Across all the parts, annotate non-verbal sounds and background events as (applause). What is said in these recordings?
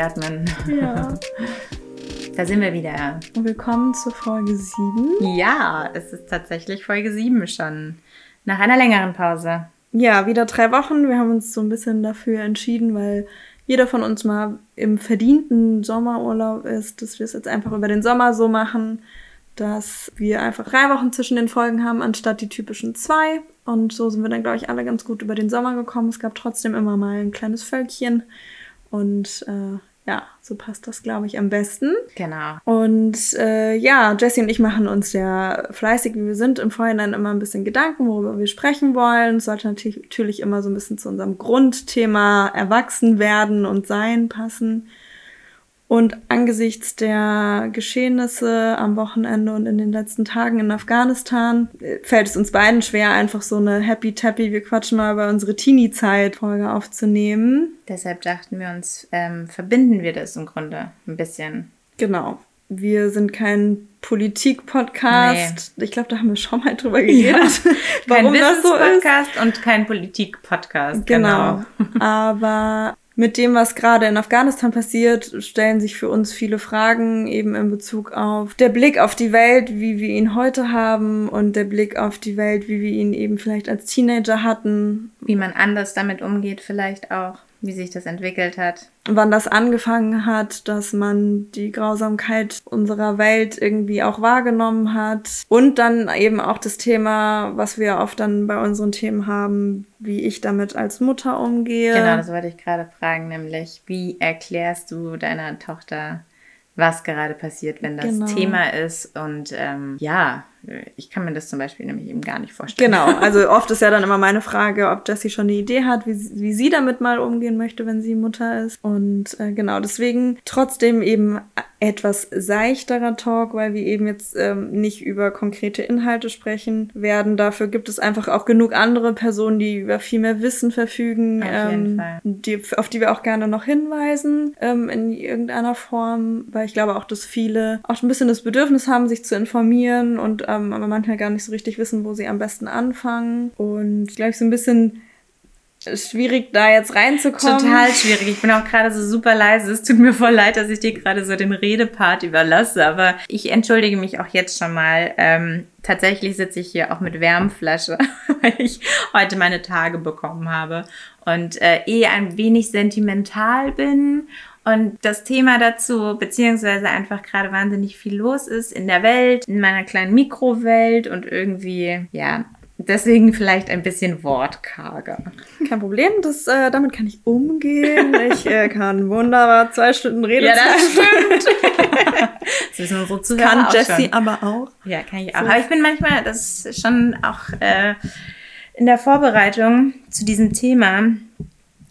durchatmen. Ja. (laughs) Da sind wir wieder. Willkommen zur Folge 7. Ja, es ist tatsächlich Folge 7 schon. Nach einer längeren Pause. Ja, wieder drei Wochen. Wir haben uns so ein bisschen dafür entschieden, weil jeder von uns mal im verdienten Sommerurlaub ist, dass wir es jetzt einfach über den Sommer so machen, dass wir einfach drei Wochen zwischen den Folgen haben, anstatt die typischen zwei. Und so sind wir dann, glaube ich, alle ganz gut über den Sommer gekommen. Es gab trotzdem immer mal ein kleines Völkchen. Und äh, ja, so passt das, glaube ich, am besten. Genau. Und äh, ja, Jessie und ich machen uns ja fleißig, wie wir sind, im Vorhinein immer ein bisschen Gedanken, worüber wir sprechen wollen. Es sollte natürlich immer so ein bisschen zu unserem Grundthema Erwachsen werden und Sein passen. Und angesichts der Geschehnisse am Wochenende und in den letzten Tagen in Afghanistan äh, fällt es uns beiden schwer, einfach so eine Happy Tappy, wir quatschen mal über unsere Teenie-Zeit-Folge aufzunehmen. Deshalb dachten wir uns, ähm, verbinden wir das im Grunde ein bisschen. Genau. Wir sind kein Politik-Podcast. Nee. Ich glaube, da haben wir schon mal drüber (laughs) geredet. Ja. Warum kein das so ist. Podcast und kein Politik-Podcast. Genau. genau. Aber mit dem, was gerade in Afghanistan passiert, stellen sich für uns viele Fragen eben in Bezug auf der Blick auf die Welt, wie wir ihn heute haben und der Blick auf die Welt, wie wir ihn eben vielleicht als Teenager hatten. Wie man anders damit umgeht vielleicht auch wie sich das entwickelt hat. Wann das angefangen hat, dass man die Grausamkeit unserer Welt irgendwie auch wahrgenommen hat. Und dann eben auch das Thema, was wir oft dann bei unseren Themen haben, wie ich damit als Mutter umgehe. Genau, das wollte ich gerade fragen, nämlich wie erklärst du deiner Tochter, was gerade passiert, wenn das genau. Thema ist und ähm, ja, ich kann mir das zum Beispiel nämlich eben gar nicht vorstellen. Genau, (laughs) also oft ist ja dann immer meine Frage, ob Jessie schon eine Idee hat, wie, wie sie damit mal umgehen möchte, wenn sie Mutter ist. Und äh, genau, deswegen trotzdem eben etwas seichterer Talk, weil wir eben jetzt ähm, nicht über konkrete Inhalte sprechen werden. Dafür gibt es einfach auch genug andere Personen, die über viel mehr Wissen verfügen, ähm, die, auf die wir auch gerne noch hinweisen ähm, in irgendeiner Form, weil ich glaube auch, dass viele auch ein bisschen das Bedürfnis haben, sich zu informieren und ähm, aber manchmal gar nicht so richtig wissen, wo sie am besten anfangen. Und glaube ich so ein bisschen schwierig, da jetzt reinzukommen. Total schwierig. Ich bin auch gerade so super leise. Es tut mir voll leid, dass ich dir gerade so den Redepart überlasse. Aber ich entschuldige mich auch jetzt schon mal. Ähm, tatsächlich sitze ich hier auch mit Wärmflasche, (laughs) weil ich heute meine Tage bekommen habe und äh, eh ein wenig sentimental bin und das Thema dazu, beziehungsweise einfach gerade wahnsinnig viel los ist in der Welt, in meiner kleinen Mikrowelt und irgendwie, ja, Deswegen vielleicht ein bisschen wortkarger. Kein Problem, das, äh, damit kann ich umgehen. Ich äh, (laughs) kann wunderbar zwei Stunden reden. Ja, das stimmt. (laughs) das wissen unsere Zuhörer Kann Jessie aber auch. Ja, kann ich auch. So. Aber ich bin manchmal, das ist schon auch äh, in der Vorbereitung zu diesem Thema,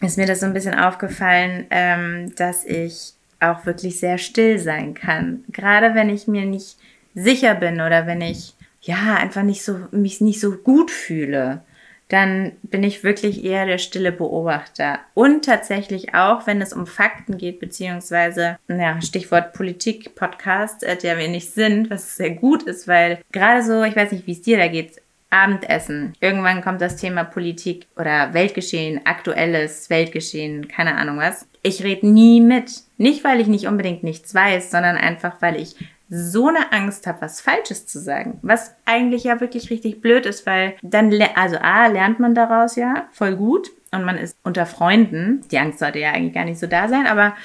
ist mir das so ein bisschen aufgefallen, ähm, dass ich auch wirklich sehr still sein kann. Gerade wenn ich mir nicht sicher bin oder wenn ich ja einfach nicht so mich nicht so gut fühle, dann bin ich wirklich eher der stille Beobachter. Und tatsächlich auch, wenn es um Fakten geht, beziehungsweise, ja, Stichwort Politik-Podcast, äh, der wir nicht sind, was sehr gut ist, weil gerade so, ich weiß nicht, wie es dir da geht, Abendessen. Irgendwann kommt das Thema Politik oder Weltgeschehen, aktuelles Weltgeschehen, keine Ahnung was. Ich rede nie mit. Nicht, weil ich nicht unbedingt nichts weiß, sondern einfach, weil ich so eine Angst habe, was Falsches zu sagen. Was eigentlich ja wirklich richtig blöd ist, weil dann, also A, lernt man daraus ja voll gut und man ist unter Freunden. Die Angst sollte ja eigentlich gar nicht so da sein, aber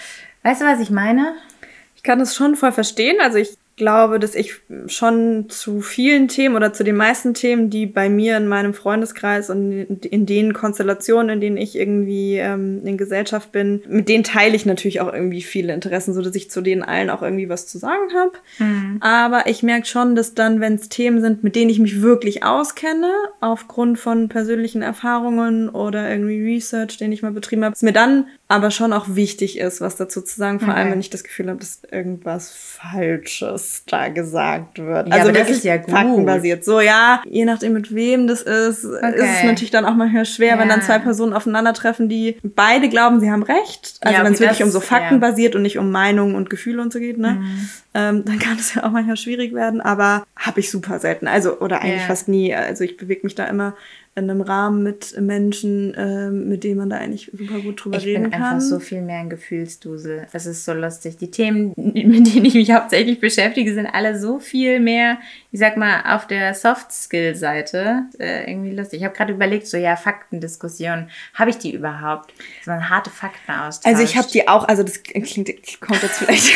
weißt du, was ich meine? Ich kann das schon voll verstehen. Also ich glaube, dass ich schon zu vielen Themen oder zu den meisten Themen, die bei mir in meinem Freundeskreis und in den Konstellationen, in denen ich irgendwie ähm, in Gesellschaft bin, mit denen teile ich natürlich auch irgendwie viele Interessen, so dass ich zu denen allen auch irgendwie was zu sagen habe. Mhm. Aber ich merke schon, dass dann, wenn es Themen sind, mit denen ich mich wirklich auskenne, aufgrund von persönlichen Erfahrungen oder irgendwie Research, den ich mal betrieben habe, es mir dann aber schon auch wichtig ist, was dazu zu sagen, vor okay. allem wenn ich das Gefühl habe, dass irgendwas Falsches da gesagt wird. Ja, also das ist ja gut. faktenbasiert. So, ja, je nachdem mit wem das ist, okay. ist es natürlich dann auch manchmal schwer, ja. wenn dann zwei Personen aufeinandertreffen, die beide glauben, sie haben recht. Also ja, okay, wenn es wirklich um so Fakten basiert und nicht um Meinungen und Gefühle und so geht, ne? Mhm. Ähm, dann kann es ja auch manchmal schwierig werden, aber habe ich super selten. Also, oder eigentlich fast nie. Also ich bewege mich da immer in einem Rahmen mit Menschen, äh, mit denen man da eigentlich super gut drüber ich reden kann. Ich bin einfach so viel mehr ein Gefühlsdusel. Es ist so lustig. Die Themen, (laughs) mit denen ich mich hauptsächlich beschäftige, sind alle so viel mehr, ich sag mal, auf der Soft-Skill-Seite. Äh, irgendwie lustig. Ich habe gerade überlegt, so ja, Faktendiskussion. Habe ich die überhaupt? So ein harte Fakten austauscht. Also ich habe die auch, also das klingt, kommt jetzt vielleicht. (laughs)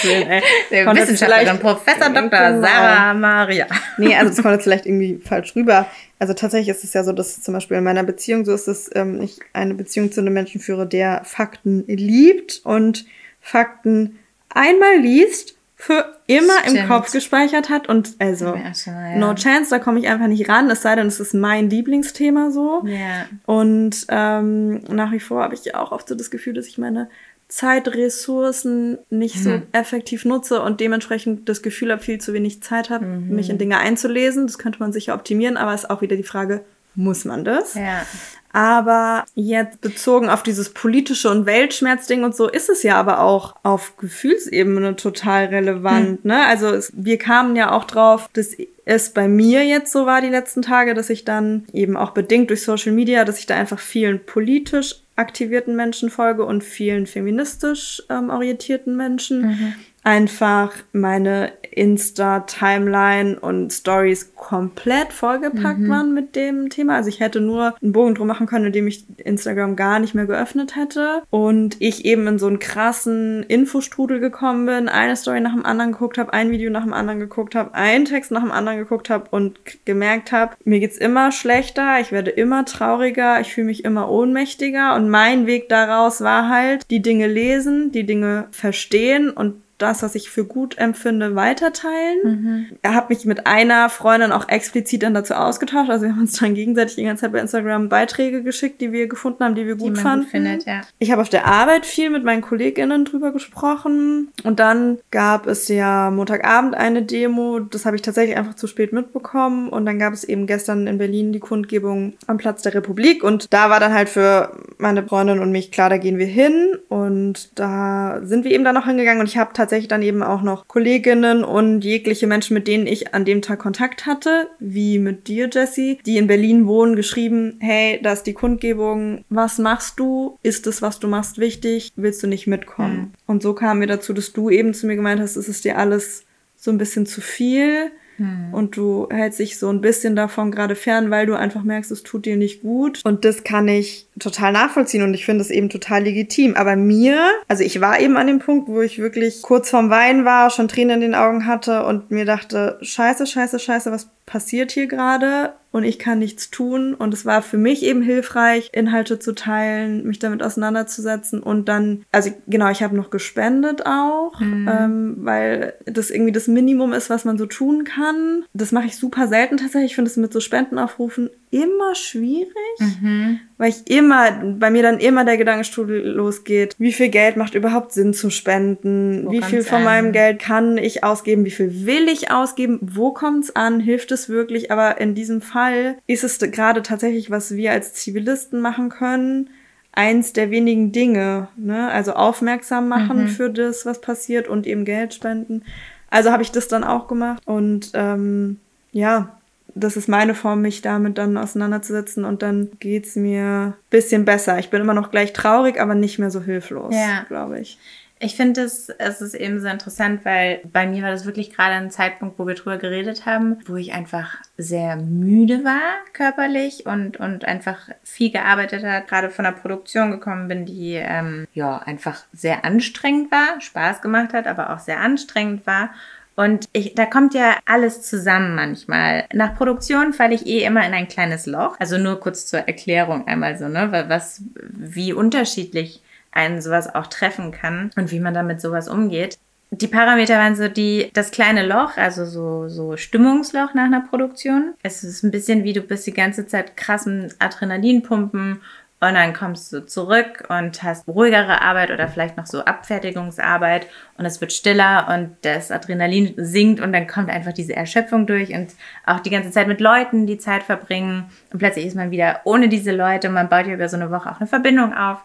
(laughs) Der Wissenschaftlerin Professor Dr. Sarah Maria. Nee, also das kommt jetzt vielleicht irgendwie falsch rüber. Also tatsächlich ist es ja so, dass zum Beispiel in meiner Beziehung so ist, dass ähm, ich eine Beziehung zu einem Menschen führe, der Fakten liebt und Fakten einmal liest, für immer Stimmt. im Kopf gespeichert hat und also ja. no chance, da komme ich einfach nicht ran, es sei denn, es ist mein Lieblingsthema so. Ja. Und ähm, nach wie vor habe ich auch oft so das Gefühl, dass ich meine Zeitressourcen nicht mhm. so effektiv nutze und dementsprechend das Gefühl habe, viel zu wenig Zeit habe, mhm. mich in Dinge einzulesen. Das könnte man sicher optimieren, aber es ist auch wieder die Frage, muss man das? Ja. Aber jetzt bezogen auf dieses politische und Weltschmerzding und so ist es ja aber auch auf Gefühlsebene total relevant. Hm. Ne? Also es, wir kamen ja auch drauf, dass es bei mir jetzt so war die letzten Tage, dass ich dann eben auch bedingt durch Social Media, dass ich da einfach vielen politisch aktivierten Menschen folge und vielen feministisch ähm, orientierten Menschen. Mhm einfach meine Insta-Timeline und Stories komplett vollgepackt mhm. waren mit dem Thema. Also ich hätte nur einen Bogen drum machen können, indem ich Instagram gar nicht mehr geöffnet hätte. Und ich eben in so einen krassen Infostrudel gekommen bin, eine Story nach dem anderen geguckt habe, ein Video nach dem anderen geguckt habe, einen Text nach dem anderen geguckt habe und gemerkt habe, mir geht's immer schlechter, ich werde immer trauriger, ich fühle mich immer ohnmächtiger. Und mein Weg daraus war halt, die Dinge lesen, die Dinge verstehen und das, was ich für gut empfinde, weiterteilen. Mhm. Er hat mich mit einer Freundin auch explizit dann dazu ausgetauscht. Also wir haben uns dann gegenseitig die ganze Zeit bei Instagram Beiträge geschickt, die wir gefunden haben, die wir gut die fanden. Gut findet, ja. Ich habe auf der Arbeit viel mit meinen KollegInnen drüber gesprochen. Und dann gab es ja Montagabend eine Demo. Das habe ich tatsächlich einfach zu spät mitbekommen. Und dann gab es eben gestern in Berlin die Kundgebung am Platz der Republik. Und da war dann halt für meine Freundin und mich klar, da gehen wir hin. Und da sind wir eben dann noch hingegangen. Und ich habe tatsächlich tatsächlich dann eben auch noch Kolleginnen und jegliche Menschen, mit denen ich an dem Tag Kontakt hatte, wie mit dir, Jessie, die in Berlin wohnen, geschrieben, hey, da ist die Kundgebung, was machst du? Ist es, was du machst, wichtig? Willst du nicht mitkommen? Mhm. Und so kamen wir dazu, dass du eben zu mir gemeint hast, es ist dir alles so ein bisschen zu viel. Hm. Und du hältst dich so ein bisschen davon gerade fern, weil du einfach merkst, es tut dir nicht gut. Und das kann ich total nachvollziehen und ich finde es eben total legitim. Aber mir, also ich war eben an dem Punkt, wo ich wirklich kurz vorm Weinen war, schon Tränen in den Augen hatte und mir dachte, scheiße, scheiße, scheiße, was passiert hier gerade? und ich kann nichts tun. Und es war für mich eben hilfreich, Inhalte zu teilen, mich damit auseinanderzusetzen und dann, also genau, ich habe noch gespendet auch, mhm. ähm, weil das irgendwie das Minimum ist, was man so tun kann. Das mache ich super selten tatsächlich. Ich finde es mit so Spendenaufrufen immer schwierig, mhm. weil ich immer, bei mir dann immer der Gedankenstrudel losgeht, wie viel Geld macht überhaupt Sinn zu spenden, wo wie viel von an? meinem Geld kann ich ausgeben, wie viel will ich ausgeben, wo kommt es an, hilft es wirklich, aber in diesem Fall ist es gerade tatsächlich, was wir als Zivilisten machen können, eins der wenigen Dinge, ne? also aufmerksam machen mhm. für das, was passiert und eben Geld spenden. Also habe ich das dann auch gemacht und ähm, ja, das ist meine Form, mich damit dann auseinanderzusetzen und dann geht's mir bisschen besser. Ich bin immer noch gleich traurig, aber nicht mehr so hilflos, ja. glaube ich. Ich finde es, es ist eben so interessant, weil bei mir war das wirklich gerade ein Zeitpunkt, wo wir drüber geredet haben, wo ich einfach sehr müde war körperlich und, und einfach viel gearbeitet hat, gerade von der Produktion gekommen bin, die ähm, ja einfach sehr anstrengend war, Spaß gemacht hat, aber auch sehr anstrengend war. Und ich, da kommt ja alles zusammen manchmal. Nach Produktion falle ich eh immer in ein kleines Loch. Also nur kurz zur Erklärung einmal so, ne, was, wie unterschiedlich einen sowas auch treffen kann und wie man damit sowas umgeht. Die Parameter waren so die, das kleine Loch, also so, so Stimmungsloch nach einer Produktion. Es ist ein bisschen wie du bist die ganze Zeit krassen Adrenalinpumpen und dann kommst du zurück und hast ruhigere Arbeit oder vielleicht noch so Abfertigungsarbeit und es wird stiller und das Adrenalin sinkt und dann kommt einfach diese Erschöpfung durch und auch die ganze Zeit mit Leuten die Zeit verbringen und plötzlich ist man wieder ohne diese Leute und man baut ja über so eine Woche auch eine Verbindung auf.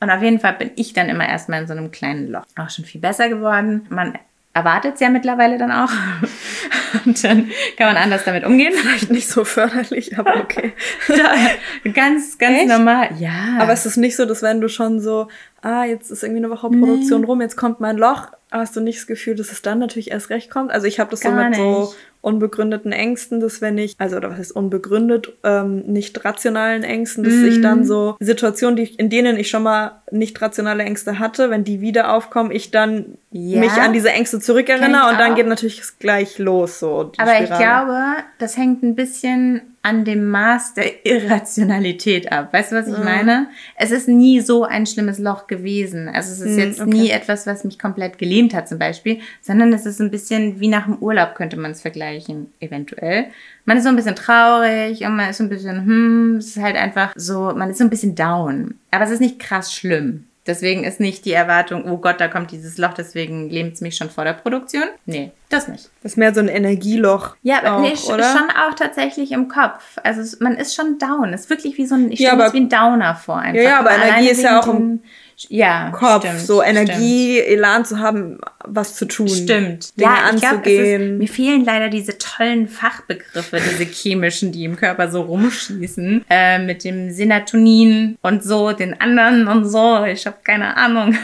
Und auf jeden Fall bin ich dann immer erstmal in so einem kleinen Loch. Auch schon viel besser geworden. Man erwartet es ja mittlerweile dann auch. (laughs) Und dann kann man anders damit umgehen. Vielleicht nicht so förderlich, aber okay. (laughs) ganz, ganz Echt? normal. Ja. Aber es ist nicht so, dass wenn du schon so, ah, jetzt ist irgendwie eine Woche Produktion nee. rum, jetzt kommt mein Loch, hast du nicht das Gefühl, dass es dann natürlich erst recht kommt? Also ich habe das Gar so mit nicht. so unbegründeten Ängsten, dass wenn ich, also oder was heißt unbegründet, ähm, nicht rationalen Ängsten, dass mm. ich dann mhm. so Situationen, die, in denen ich schon mal nicht rationale Ängste hatte, wenn die wieder aufkommen, ich dann ja. mich an diese Ängste zurückerinnere und dann geht natürlich gleich los so. Aber Spirale. ich glaube, das hängt ein bisschen an dem Maß der Irrationalität ab. Weißt du, was ich mhm. meine? Es ist nie so ein schlimmes Loch gewesen. Also es ist mhm, jetzt okay. nie etwas, was mich komplett gelähmt hat zum Beispiel, sondern es ist ein bisschen wie nach dem Urlaub könnte man es vergleichen, eventuell. Man ist so ein bisschen traurig und man ist so ein bisschen, hm, es ist halt einfach so, man ist so ein bisschen down. Aber es ist nicht krass schlimm. Deswegen ist nicht die Erwartung, oh Gott, da kommt dieses Loch, deswegen lähmt es mich schon vor der Produktion. Nee, das nicht. Das ist mehr so ein Energieloch. Ja, aber auch, nee, oder? schon auch tatsächlich im Kopf. Also man ist schon down. Es ist wirklich wie so ein, ich stelle ja, mir wie ein Downer vor einfach. Ja, ja aber Energie ist ja auch im ja, Kopf, stimmt, so Energie, stimmt. Elan zu haben, was zu tun. Stimmt. Dinge ja, ich anzugehen. Glaub, ist, mir fehlen leider diese tollen Fachbegriffe, diese chemischen, die im Körper so rumschießen, äh, mit dem Serotonin und so, den anderen und so. Ich habe keine Ahnung.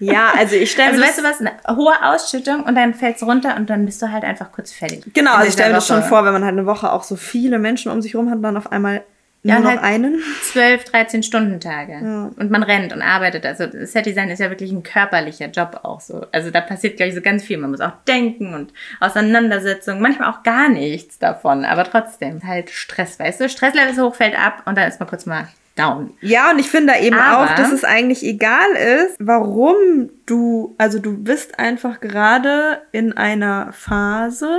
Ja, also ich stelle Also weißt du was, eine hohe Ausschüttung und dann fällt es runter und dann bist du halt einfach kurz fertig. Genau, also ich stelle mir das schon vor, wenn man halt eine Woche auch so viele Menschen um sich herum hat und dann auf einmal ja, Nur noch halt einen? 12, 13 Stunden Tage. Ja. Und man rennt und arbeitet. Also Set-Design ist ja wirklich ein körperlicher Job auch so. Also da passiert gleich so ganz viel. Man muss auch denken und Auseinandersetzungen. Manchmal auch gar nichts davon. Aber trotzdem halt Stress, weißt du? Stresslevel ist hoch, fällt ab und dann ist man kurz mal down. Ja, und ich finde eben aber, auch, dass es eigentlich egal ist, warum du, also du bist einfach gerade in einer Phase,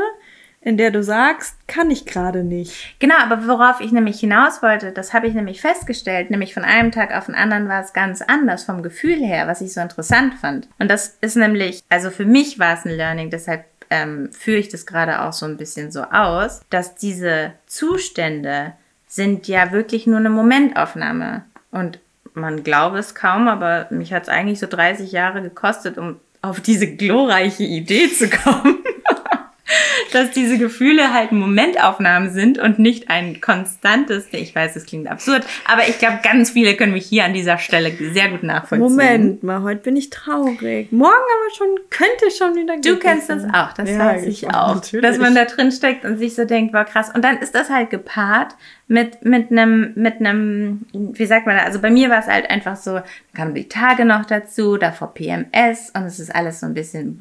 in der du sagst, kann ich gerade nicht. Genau, aber worauf ich nämlich hinaus wollte, das habe ich nämlich festgestellt, nämlich von einem Tag auf den anderen war es ganz anders vom Gefühl her, was ich so interessant fand. Und das ist nämlich, also für mich war es ein Learning, deshalb ähm, führe ich das gerade auch so ein bisschen so aus, dass diese Zustände sind ja wirklich nur eine Momentaufnahme. Und man glaube es kaum, aber mich hat es eigentlich so 30 Jahre gekostet, um auf diese glorreiche Idee zu kommen dass diese Gefühle halt Momentaufnahmen sind und nicht ein konstantes, ich weiß, es klingt absurd, aber ich glaube, ganz viele können mich hier an dieser Stelle sehr gut nachvollziehen. Moment mal, heute bin ich traurig. Morgen aber schon, könnte schon wieder Du kennst das auch, das ja, weiß ich auch. Natürlich. Dass man da drin steckt und sich so denkt, war krass. Und dann ist das halt gepaart mit, mit einem, mit einem, wie sagt man da, also bei mir war es halt einfach so, kamen die Tage noch dazu, davor PMS und es ist alles so ein bisschen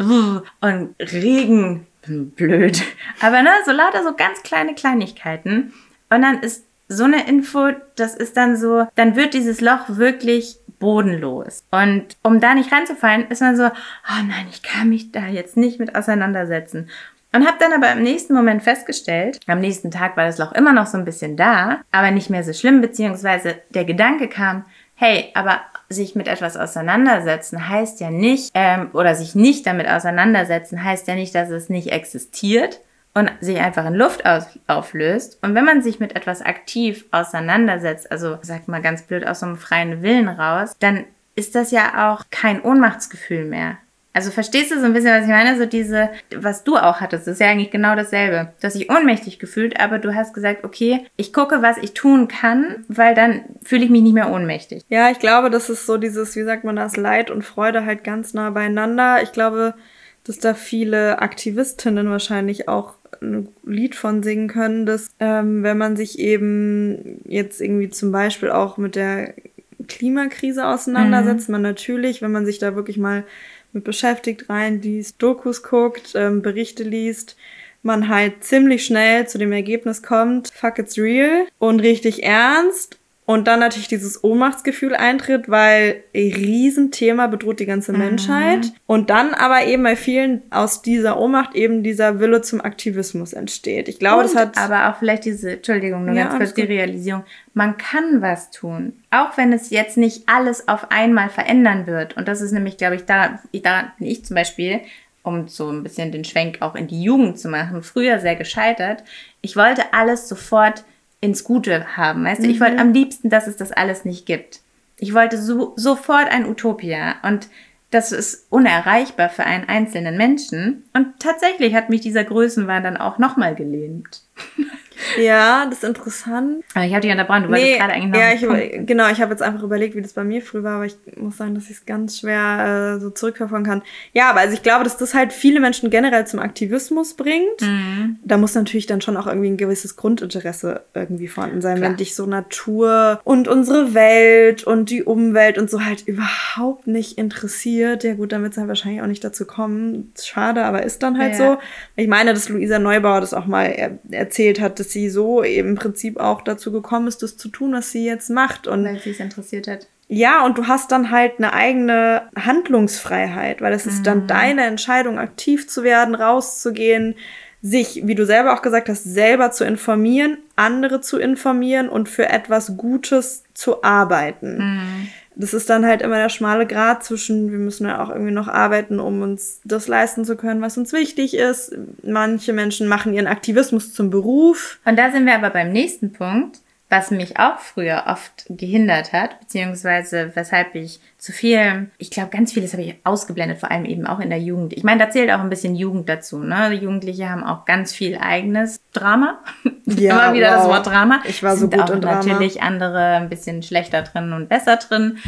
und Regen blöd. Aber ne, so lauter so ganz kleine Kleinigkeiten. Und dann ist so eine Info, das ist dann so, dann wird dieses Loch wirklich bodenlos. Und um da nicht reinzufallen, ist man so, oh nein, ich kann mich da jetzt nicht mit auseinandersetzen. Und habe dann aber im nächsten Moment festgestellt, am nächsten Tag war das Loch immer noch so ein bisschen da, aber nicht mehr so schlimm, beziehungsweise der Gedanke kam, hey, aber sich mit etwas auseinandersetzen heißt ja nicht, ähm, oder sich nicht damit auseinandersetzen heißt ja nicht, dass es nicht existiert und sich einfach in Luft auflöst. Und wenn man sich mit etwas aktiv auseinandersetzt, also sag mal ganz blöd aus so einem freien Willen raus, dann ist das ja auch kein Ohnmachtsgefühl mehr. Also verstehst du so ein bisschen, was ich meine? So diese, was du auch hattest, ist ja eigentlich genau dasselbe. Du hast dich ohnmächtig gefühlt, aber du hast gesagt, okay, ich gucke, was ich tun kann, weil dann fühle ich mich nicht mehr ohnmächtig. Ja, ich glaube, das ist so dieses, wie sagt man das, Leid und Freude halt ganz nah beieinander. Ich glaube, dass da viele Aktivistinnen wahrscheinlich auch ein Lied von singen können, dass ähm, wenn man sich eben jetzt irgendwie zum Beispiel auch mit der Klimakrise auseinandersetzt, mhm. man natürlich, wenn man sich da wirklich mal mit beschäftigt reinliest, Dokus guckt, ähm, Berichte liest, man halt ziemlich schnell zu dem Ergebnis kommt, fuck it's real und richtig ernst und dann natürlich dieses Ohnmachtsgefühl eintritt, weil ein Riesenthema bedroht die ganze mhm. Menschheit. Und dann aber eben bei vielen aus dieser Ohnmacht eben dieser Wille zum Aktivismus entsteht. Ich glaube, und das hat. Aber auch vielleicht diese, Entschuldigung, nur ja, ganz kurz die Realisierung. Man kann was tun. Auch wenn es jetzt nicht alles auf einmal verändern wird. Und das ist nämlich, glaube ich, da, da bin ich zum Beispiel, um so ein bisschen den Schwenk auch in die Jugend zu machen, früher sehr gescheitert. Ich wollte alles sofort ins Gute haben. Weißt du, ich wollte mhm. am liebsten, dass es das alles nicht gibt. Ich wollte so, sofort ein Utopia. Und das ist unerreichbar für einen einzelnen Menschen. Und tatsächlich hat mich dieser Größenwahn dann auch nochmal gelähmt. (laughs) Ja, das ist interessant. Aber ich habe dich unterbrochen, du wolltest gerade eigentlich noch. Ja, ich, genau, ich habe jetzt einfach überlegt, wie das bei mir früher war, aber ich muss sagen, dass ich es ganz schwer äh, so zurückverfolgen kann. Ja, aber also ich glaube, dass das halt viele Menschen generell zum Aktivismus bringt. Mhm. Da muss natürlich dann schon auch irgendwie ein gewisses Grundinteresse irgendwie vorhanden sein, Klar. wenn dich so Natur und unsere Welt und die Umwelt und so halt überhaupt nicht interessiert. Ja gut, dann wird es halt wahrscheinlich auch nicht dazu kommen. Schade, aber ist dann halt ja. so. Ich meine, dass Luisa Neubauer das auch mal er erzählt hat, dass sie so eben im Prinzip auch dazu gekommen ist, das zu tun, was sie jetzt macht. Und weil sie es interessiert hat. Ja, und du hast dann halt eine eigene Handlungsfreiheit, weil es ist mhm. dann deine Entscheidung, aktiv zu werden, rauszugehen, sich, wie du selber auch gesagt hast, selber zu informieren, andere zu informieren und für etwas Gutes zu arbeiten. Mhm das ist dann halt immer der schmale Grad zwischen, wir müssen ja auch irgendwie noch arbeiten, um uns das leisten zu können, was uns wichtig ist. Manche Menschen machen ihren Aktivismus zum Beruf. Und da sind wir aber beim nächsten Punkt was mich auch früher oft gehindert hat, beziehungsweise weshalb ich zu viel, ich glaube, ganz vieles habe ich ausgeblendet, vor allem eben auch in der Jugend. Ich meine, da zählt auch ein bisschen Jugend dazu. Ne? Die Jugendliche haben auch ganz viel eigenes Drama. (laughs) Ja, Immer wieder wow. das Wort Drama. Ich war so gut auch in Drama. natürlich andere ein bisschen schlechter drin und besser drin.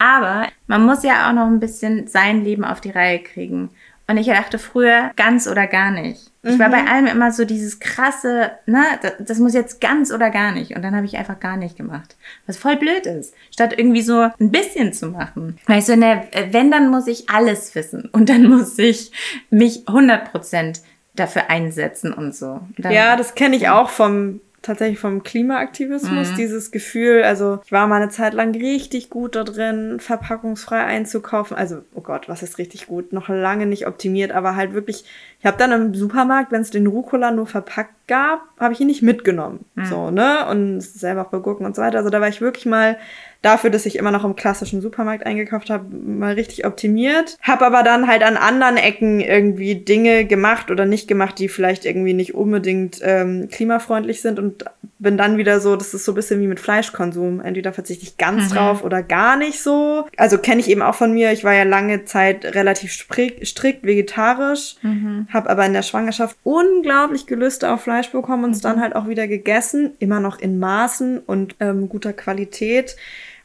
Aber man muss ja auch noch ein bisschen sein Leben auf die Reihe kriegen. Und ich dachte früher ganz oder gar nicht. Ich war bei mhm. allem immer so dieses krasse, ne, das, das muss jetzt ganz oder gar nicht. Und dann habe ich einfach gar nicht gemacht. Was voll blöd ist. Statt irgendwie so ein bisschen zu machen. Weil ich so, ne, wenn, dann muss ich alles wissen. Und dann muss ich mich 100 Prozent dafür einsetzen und so. Dann, ja, das kenne ich auch vom tatsächlich vom Klimaaktivismus, mhm. dieses Gefühl, also ich war mal eine Zeit lang richtig gut da drin, verpackungsfrei einzukaufen. Also, oh Gott, was ist richtig gut? Noch lange nicht optimiert, aber halt wirklich, ich habe dann im Supermarkt, wenn es den Rucola nur verpackt gab, habe ich ihn nicht mitgenommen. Mhm. So, ne? Und selber auch bei Gurken und so weiter. Also da war ich wirklich mal dafür, dass ich immer noch im klassischen Supermarkt eingekauft habe, mal richtig optimiert. Habe aber dann halt an anderen Ecken irgendwie Dinge gemacht oder nicht gemacht, die vielleicht irgendwie nicht unbedingt ähm, klimafreundlich sind und bin dann wieder so, das ist so ein bisschen wie mit Fleischkonsum. Entweder verzichte ich ganz mhm. drauf oder gar nicht so. Also kenne ich eben auch von mir. Ich war ja lange Zeit relativ strikt, strikt vegetarisch, mhm. habe aber in der Schwangerschaft unglaublich Gelüste auf Fleisch bekommen und es mhm. dann halt auch wieder gegessen. Immer noch in Maßen und ähm, guter Qualität.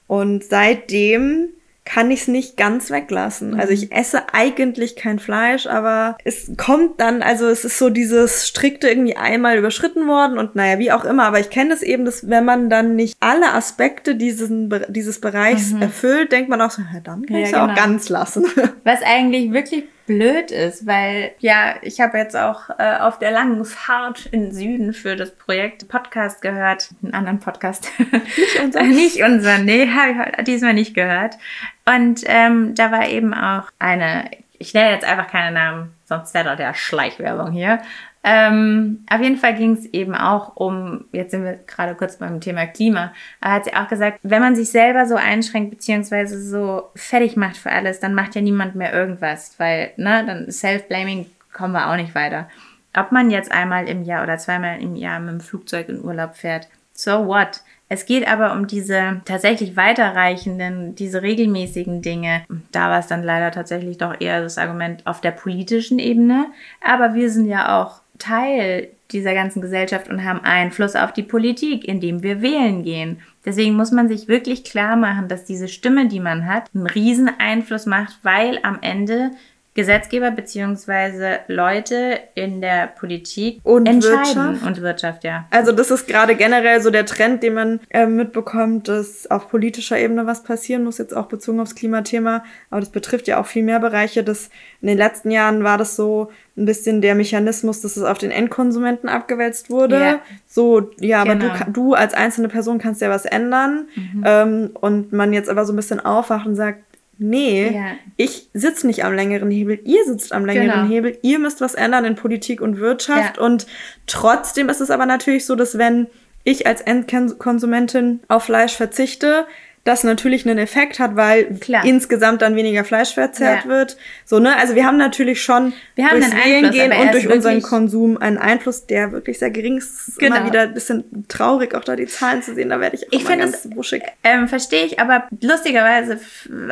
Und seitdem kann ich es nicht ganz weglassen. Also mhm. ich esse eigentlich kein Fleisch, aber es kommt dann, also es ist so dieses strikte irgendwie einmal überschritten worden und naja, wie auch immer. Aber ich kenne es eben, dass wenn man dann nicht alle Aspekte diesen, dieses Bereichs mhm. erfüllt, denkt man auch so, ja, dann kann ja, ich es genau. auch ganz lassen. (laughs) Was eigentlich wirklich blöd ist, weil ja, ich habe jetzt auch äh, auf der langen Fahrt in Süden für das Projekt Podcast gehört, einen anderen Podcast. Nicht (laughs) unseren. nicht unseren, nee, habe ich diesmal nicht gehört. Und ähm, da war eben auch eine, ich nenne jetzt einfach keine Namen, sonst wäre da der Schleichwerbung hier. Ähm, auf jeden Fall ging es eben auch um, jetzt sind wir gerade kurz beim Thema Klima, da hat sie auch gesagt, wenn man sich selber so einschränkt beziehungsweise so fertig macht für alles, dann macht ja niemand mehr irgendwas, weil, ne, dann Self-Blaming kommen wir auch nicht weiter. Ob man jetzt einmal im Jahr oder zweimal im Jahr mit dem Flugzeug in Urlaub fährt, so what? Es geht aber um diese tatsächlich weiterreichenden, diese regelmäßigen Dinge. Da war es dann leider tatsächlich doch eher das Argument auf der politischen Ebene. Aber wir sind ja auch Teil dieser ganzen Gesellschaft und haben Einfluss auf die Politik, indem wir wählen gehen. Deswegen muss man sich wirklich klar machen, dass diese Stimme, die man hat, einen riesen Einfluss macht, weil am Ende Gesetzgeber beziehungsweise Leute in der Politik und Wirtschaft. und Wirtschaft, ja. Also das ist gerade generell so der Trend, den man äh, mitbekommt, dass auf politischer Ebene was passieren muss, jetzt auch bezogen aufs Klimathema. Aber das betrifft ja auch viel mehr Bereiche. Das in den letzten Jahren war das so ein bisschen der Mechanismus, dass es auf den Endkonsumenten abgewälzt wurde. Ja. So, ja, genau. aber du, du als einzelne Person kannst ja was ändern. Mhm. Ähm, und man jetzt aber so ein bisschen aufwacht und sagt, nee, ja. ich sitze nicht am längeren Hebel, ihr sitzt am längeren genau. Hebel, ihr müsst was ändern in Politik und Wirtschaft. Ja. Und trotzdem ist es aber natürlich so, dass wenn ich als Endkonsumentin auf Fleisch verzichte, das natürlich einen Effekt hat, weil Klar. insgesamt dann weniger Fleisch verzehrt Ja. wird. So, ne? Also wir haben natürlich schon Wir haben durchs Einfluss, gehen und durch unseren Konsum einen Einfluss, der wirklich sehr gering ist. Es Genau. immer wieder ein bisschen traurig, auch da die Zahlen zu sehen. Da werde ich auch Ich finde ganz wuschig. Ähm, Verstehe ich, aber lustigerweise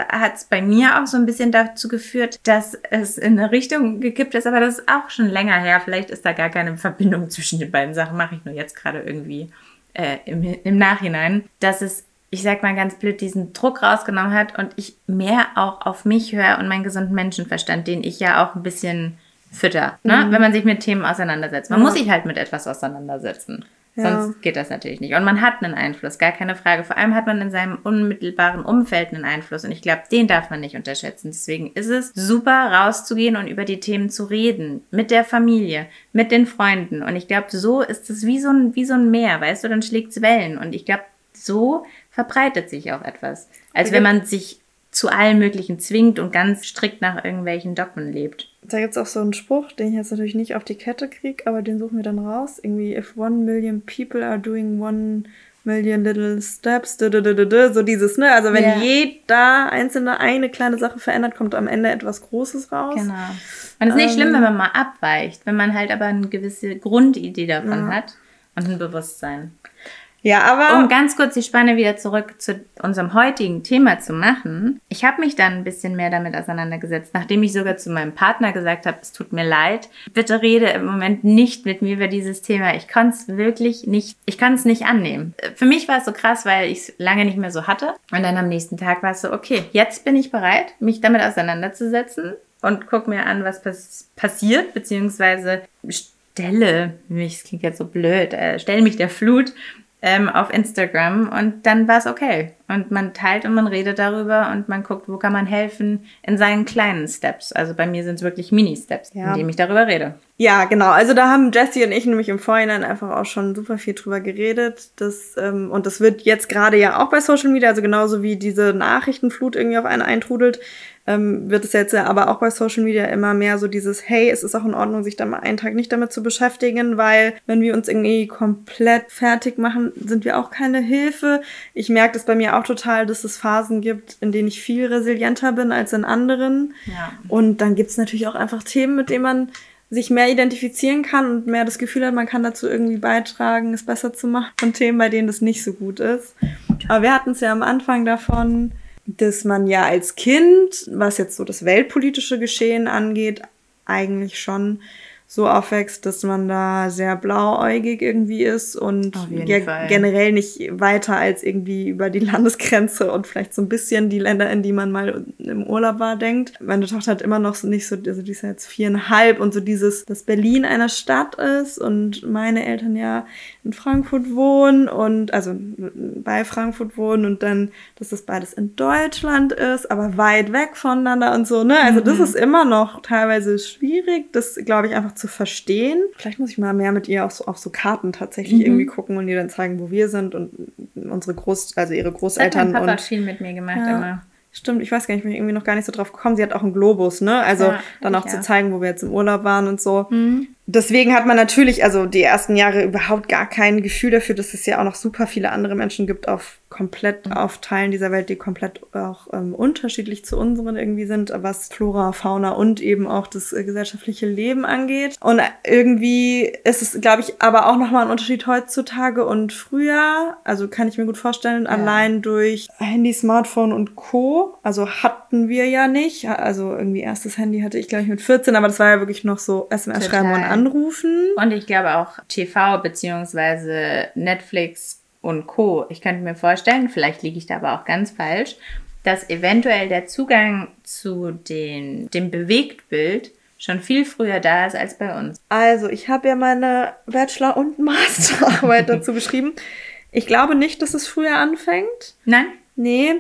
hat es bei mir auch so ein bisschen dazu geführt, dass es in eine Richtung gekippt ist, aber das ist auch schon länger her. Vielleicht ist da gar keine Verbindung zwischen den beiden Sachen, mache ich nur jetzt gerade irgendwie äh, im, im Nachhinein, dass es, ich sag mal ganz blöd, diesen Druck rausgenommen hat und ich mehr auch auf mich höre und meinen gesunden Menschenverstand, den ich ja auch ein bisschen fütter, ne? wenn man sich mit Themen auseinandersetzt. Man Ja. muss sich halt mit etwas auseinandersetzen. Ja. Sonst geht das natürlich nicht. Und man hat einen Einfluss, gar keine Frage. Vor allem hat man in seinem unmittelbaren Umfeld einen Einfluss. Und ich glaube, den darf man nicht unterschätzen. Deswegen ist es super, rauszugehen und über die Themen zu reden. Mit der Familie, mit den Freunden. Und ich glaube, so ist es wie so ein, wie so ein Meer, weißt du, dann schlägt es Wellen. Und ich glaube, so verbreitet sich auch etwas. Als wenn man sich zu allem Möglichen zwingt und ganz strikt nach irgendwelchen Dogmen lebt. Da gibt es auch so einen Spruch, den ich jetzt natürlich nicht auf die Kette kriege, aber den suchen wir dann raus. Irgendwie, if one million people are doing one million little steps, du, du, du, so dieses, ne? Also wenn Ja. jeder einzelne eine kleine Sache verändert, kommt am Ende etwas Großes raus. Genau. Und es ist nicht Ähm. schlimm, wenn man mal abweicht, wenn man halt aber eine gewisse Grundidee davon Ja. hat und ein Bewusstsein. Ja, aber Um ganz kurz die Spanne wieder zurück zu unserem heutigen Thema zu machen. Ich habe mich dann ein bisschen mehr damit auseinandergesetzt, nachdem ich sogar zu meinem Partner gesagt habe, es tut mir leid, bitte rede im Moment nicht mit mir über dieses Thema. Ich kann es wirklich nicht, ich kann es nicht annehmen. Für mich war es so krass, weil ich es lange nicht mehr so hatte. Und dann am nächsten Tag war es so, okay, jetzt bin ich bereit, mich damit auseinanderzusetzen und guck mir an, was pass passiert, beziehungsweise stelle mich, das klingt jetzt so blöd, äh, stelle mich der Flut ähm, auf Instagram und dann war es okay. Und man teilt und man redet darüber und man guckt, wo kann man helfen in seinen kleinen Steps. Also bei mir sind es wirklich Mini-Steps, Ja. indem ich darüber rede. Ja, genau. Also da haben Jesse und ich nämlich im Vorhinein einfach auch schon super viel drüber geredet. Das, ähm, und das wird jetzt gerade ja auch bei Social Media, also genauso wie diese Nachrichtenflut irgendwie auf einen eintrudelt, ähm, wird es jetzt ja aber auch bei Social Media immer mehr so dieses, hey, es ist auch in Ordnung, sich da mal einen Tag nicht damit zu beschäftigen, weil wenn wir uns irgendwie komplett fertig machen, sind wir auch keine Hilfe. Ich merke das bei mir auch total, dass es Phasen gibt, in denen ich viel resilienter bin als in anderen. Ja. Und dann gibt es natürlich auch einfach Themen, mit denen man sich mehr identifizieren kann und mehr das Gefühl hat, man kann dazu irgendwie beitragen, es besser zu machen und Themen, bei denen das nicht so gut ist. Aber wir hatten es ja am Anfang davon, dass man ja als Kind, was jetzt so das weltpolitische Geschehen angeht, eigentlich schon so aufwächst, dass man da sehr blauäugig irgendwie ist und ja Fall. generell nicht weiter als irgendwie über die (laughs) Landesgrenze und vielleicht so ein bisschen die Länder, in die man mal im Urlaub war, denkt. Meine Tochter hat immer noch so nicht so, also die ist ja jetzt viereinhalb und so dieses, dass Berlin eine Stadt ist und meine Eltern ja in Frankfurt wohnen und also bei Frankfurt wohnen und dann, dass das beides in Deutschland ist, aber weit weg voneinander und so, ne? Also das ist immer noch teilweise schwierig, das glaube ich einfach zu verstehen. Vielleicht muss ich mal mehr mit ihr auf so, auf so Karten tatsächlich irgendwie gucken und ihr dann zeigen, wo wir sind und unsere Groß, also ihre Das hat Großeltern mein Papa und viel mit mir gemacht Ja. immer. Stimmt, ich weiß gar nicht, ich bin irgendwie noch gar nicht so drauf gekommen. Sie hat auch einen Globus, ne? Also Ja, dann auch ich zu auch. zeigen, wo wir jetzt im Urlaub waren und so. Deswegen hat man natürlich, also die ersten Jahre überhaupt gar kein Gefühl dafür, dass es ja auch noch super viele andere Menschen gibt auf komplett auf Teilen dieser Welt, die komplett auch ähm, unterschiedlich zu unseren irgendwie sind, was Flora, Fauna und eben auch das äh, gesellschaftliche Leben angeht. Und irgendwie ist es, glaube ich, aber auch nochmal ein Unterschied heutzutage und früher. Also kann ich mir gut vorstellen, allein durch Handy, Smartphone und Co. Also hatten wir ja nicht. Also irgendwie erstes Handy hatte ich, glaube ich, mit 14, aber das war ja wirklich noch so SMS schreiben und anrufen. Und ich glaube auch TV beziehungsweise Netflix und Co. Ich könnte mir vorstellen, vielleicht liege ich da aber auch ganz falsch, dass eventuell der Zugang zu den, dem Bewegtbild schon viel früher da ist als bei uns. Also, ich habe ja meine Bachelor- und Masterarbeit (laughs) dazu geschrieben. Ich glaube nicht, dass es früher anfängt. Nein? Nee.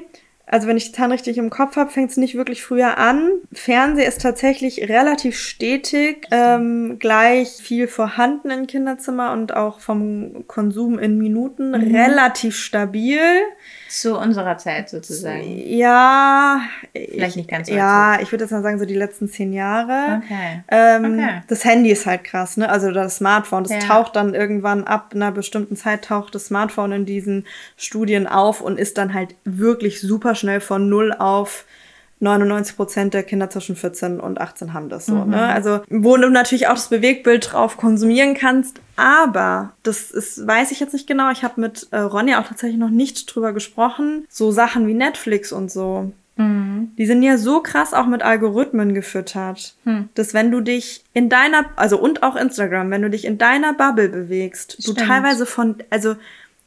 Also wenn ich die Zahlen richtig im Kopf habe, fängt es nicht wirklich früher an. Fernseher ist tatsächlich relativ stetig, ähm, gleich viel vorhanden im Kinderzimmer und auch vom Konsum in Minuten mhm. relativ stabil. Zu unserer Zeit sozusagen. Ja. Vielleicht nicht ganz so. Ja, ich würde jetzt mal sagen, so die letzten zehn Jahre. Okay. Ähm, okay. Das Handy ist halt krass, ne? Also das Smartphone, das ja. taucht dann irgendwann ab einer bestimmten Zeit, taucht das Smartphone in diesen Studien auf und ist dann halt wirklich super schnell von null auf 99 Prozent der Kinder zwischen 14 und 18 haben das so. Ne? Mhm. Ne? Also, wo du natürlich auch das Bewegtbild drauf konsumieren kannst. Aber, das ist, weiß ich jetzt nicht genau. Ich habe mit äh, Ronja auch tatsächlich noch nicht drüber gesprochen. So Sachen wie Netflix und so. Mhm. Die sind ja so krass auch mit Algorithmen gefüttert, mhm. dass wenn du dich in deiner, also und auch Instagram, wenn du dich in deiner Bubble bewegst, Stimmt. du teilweise von, also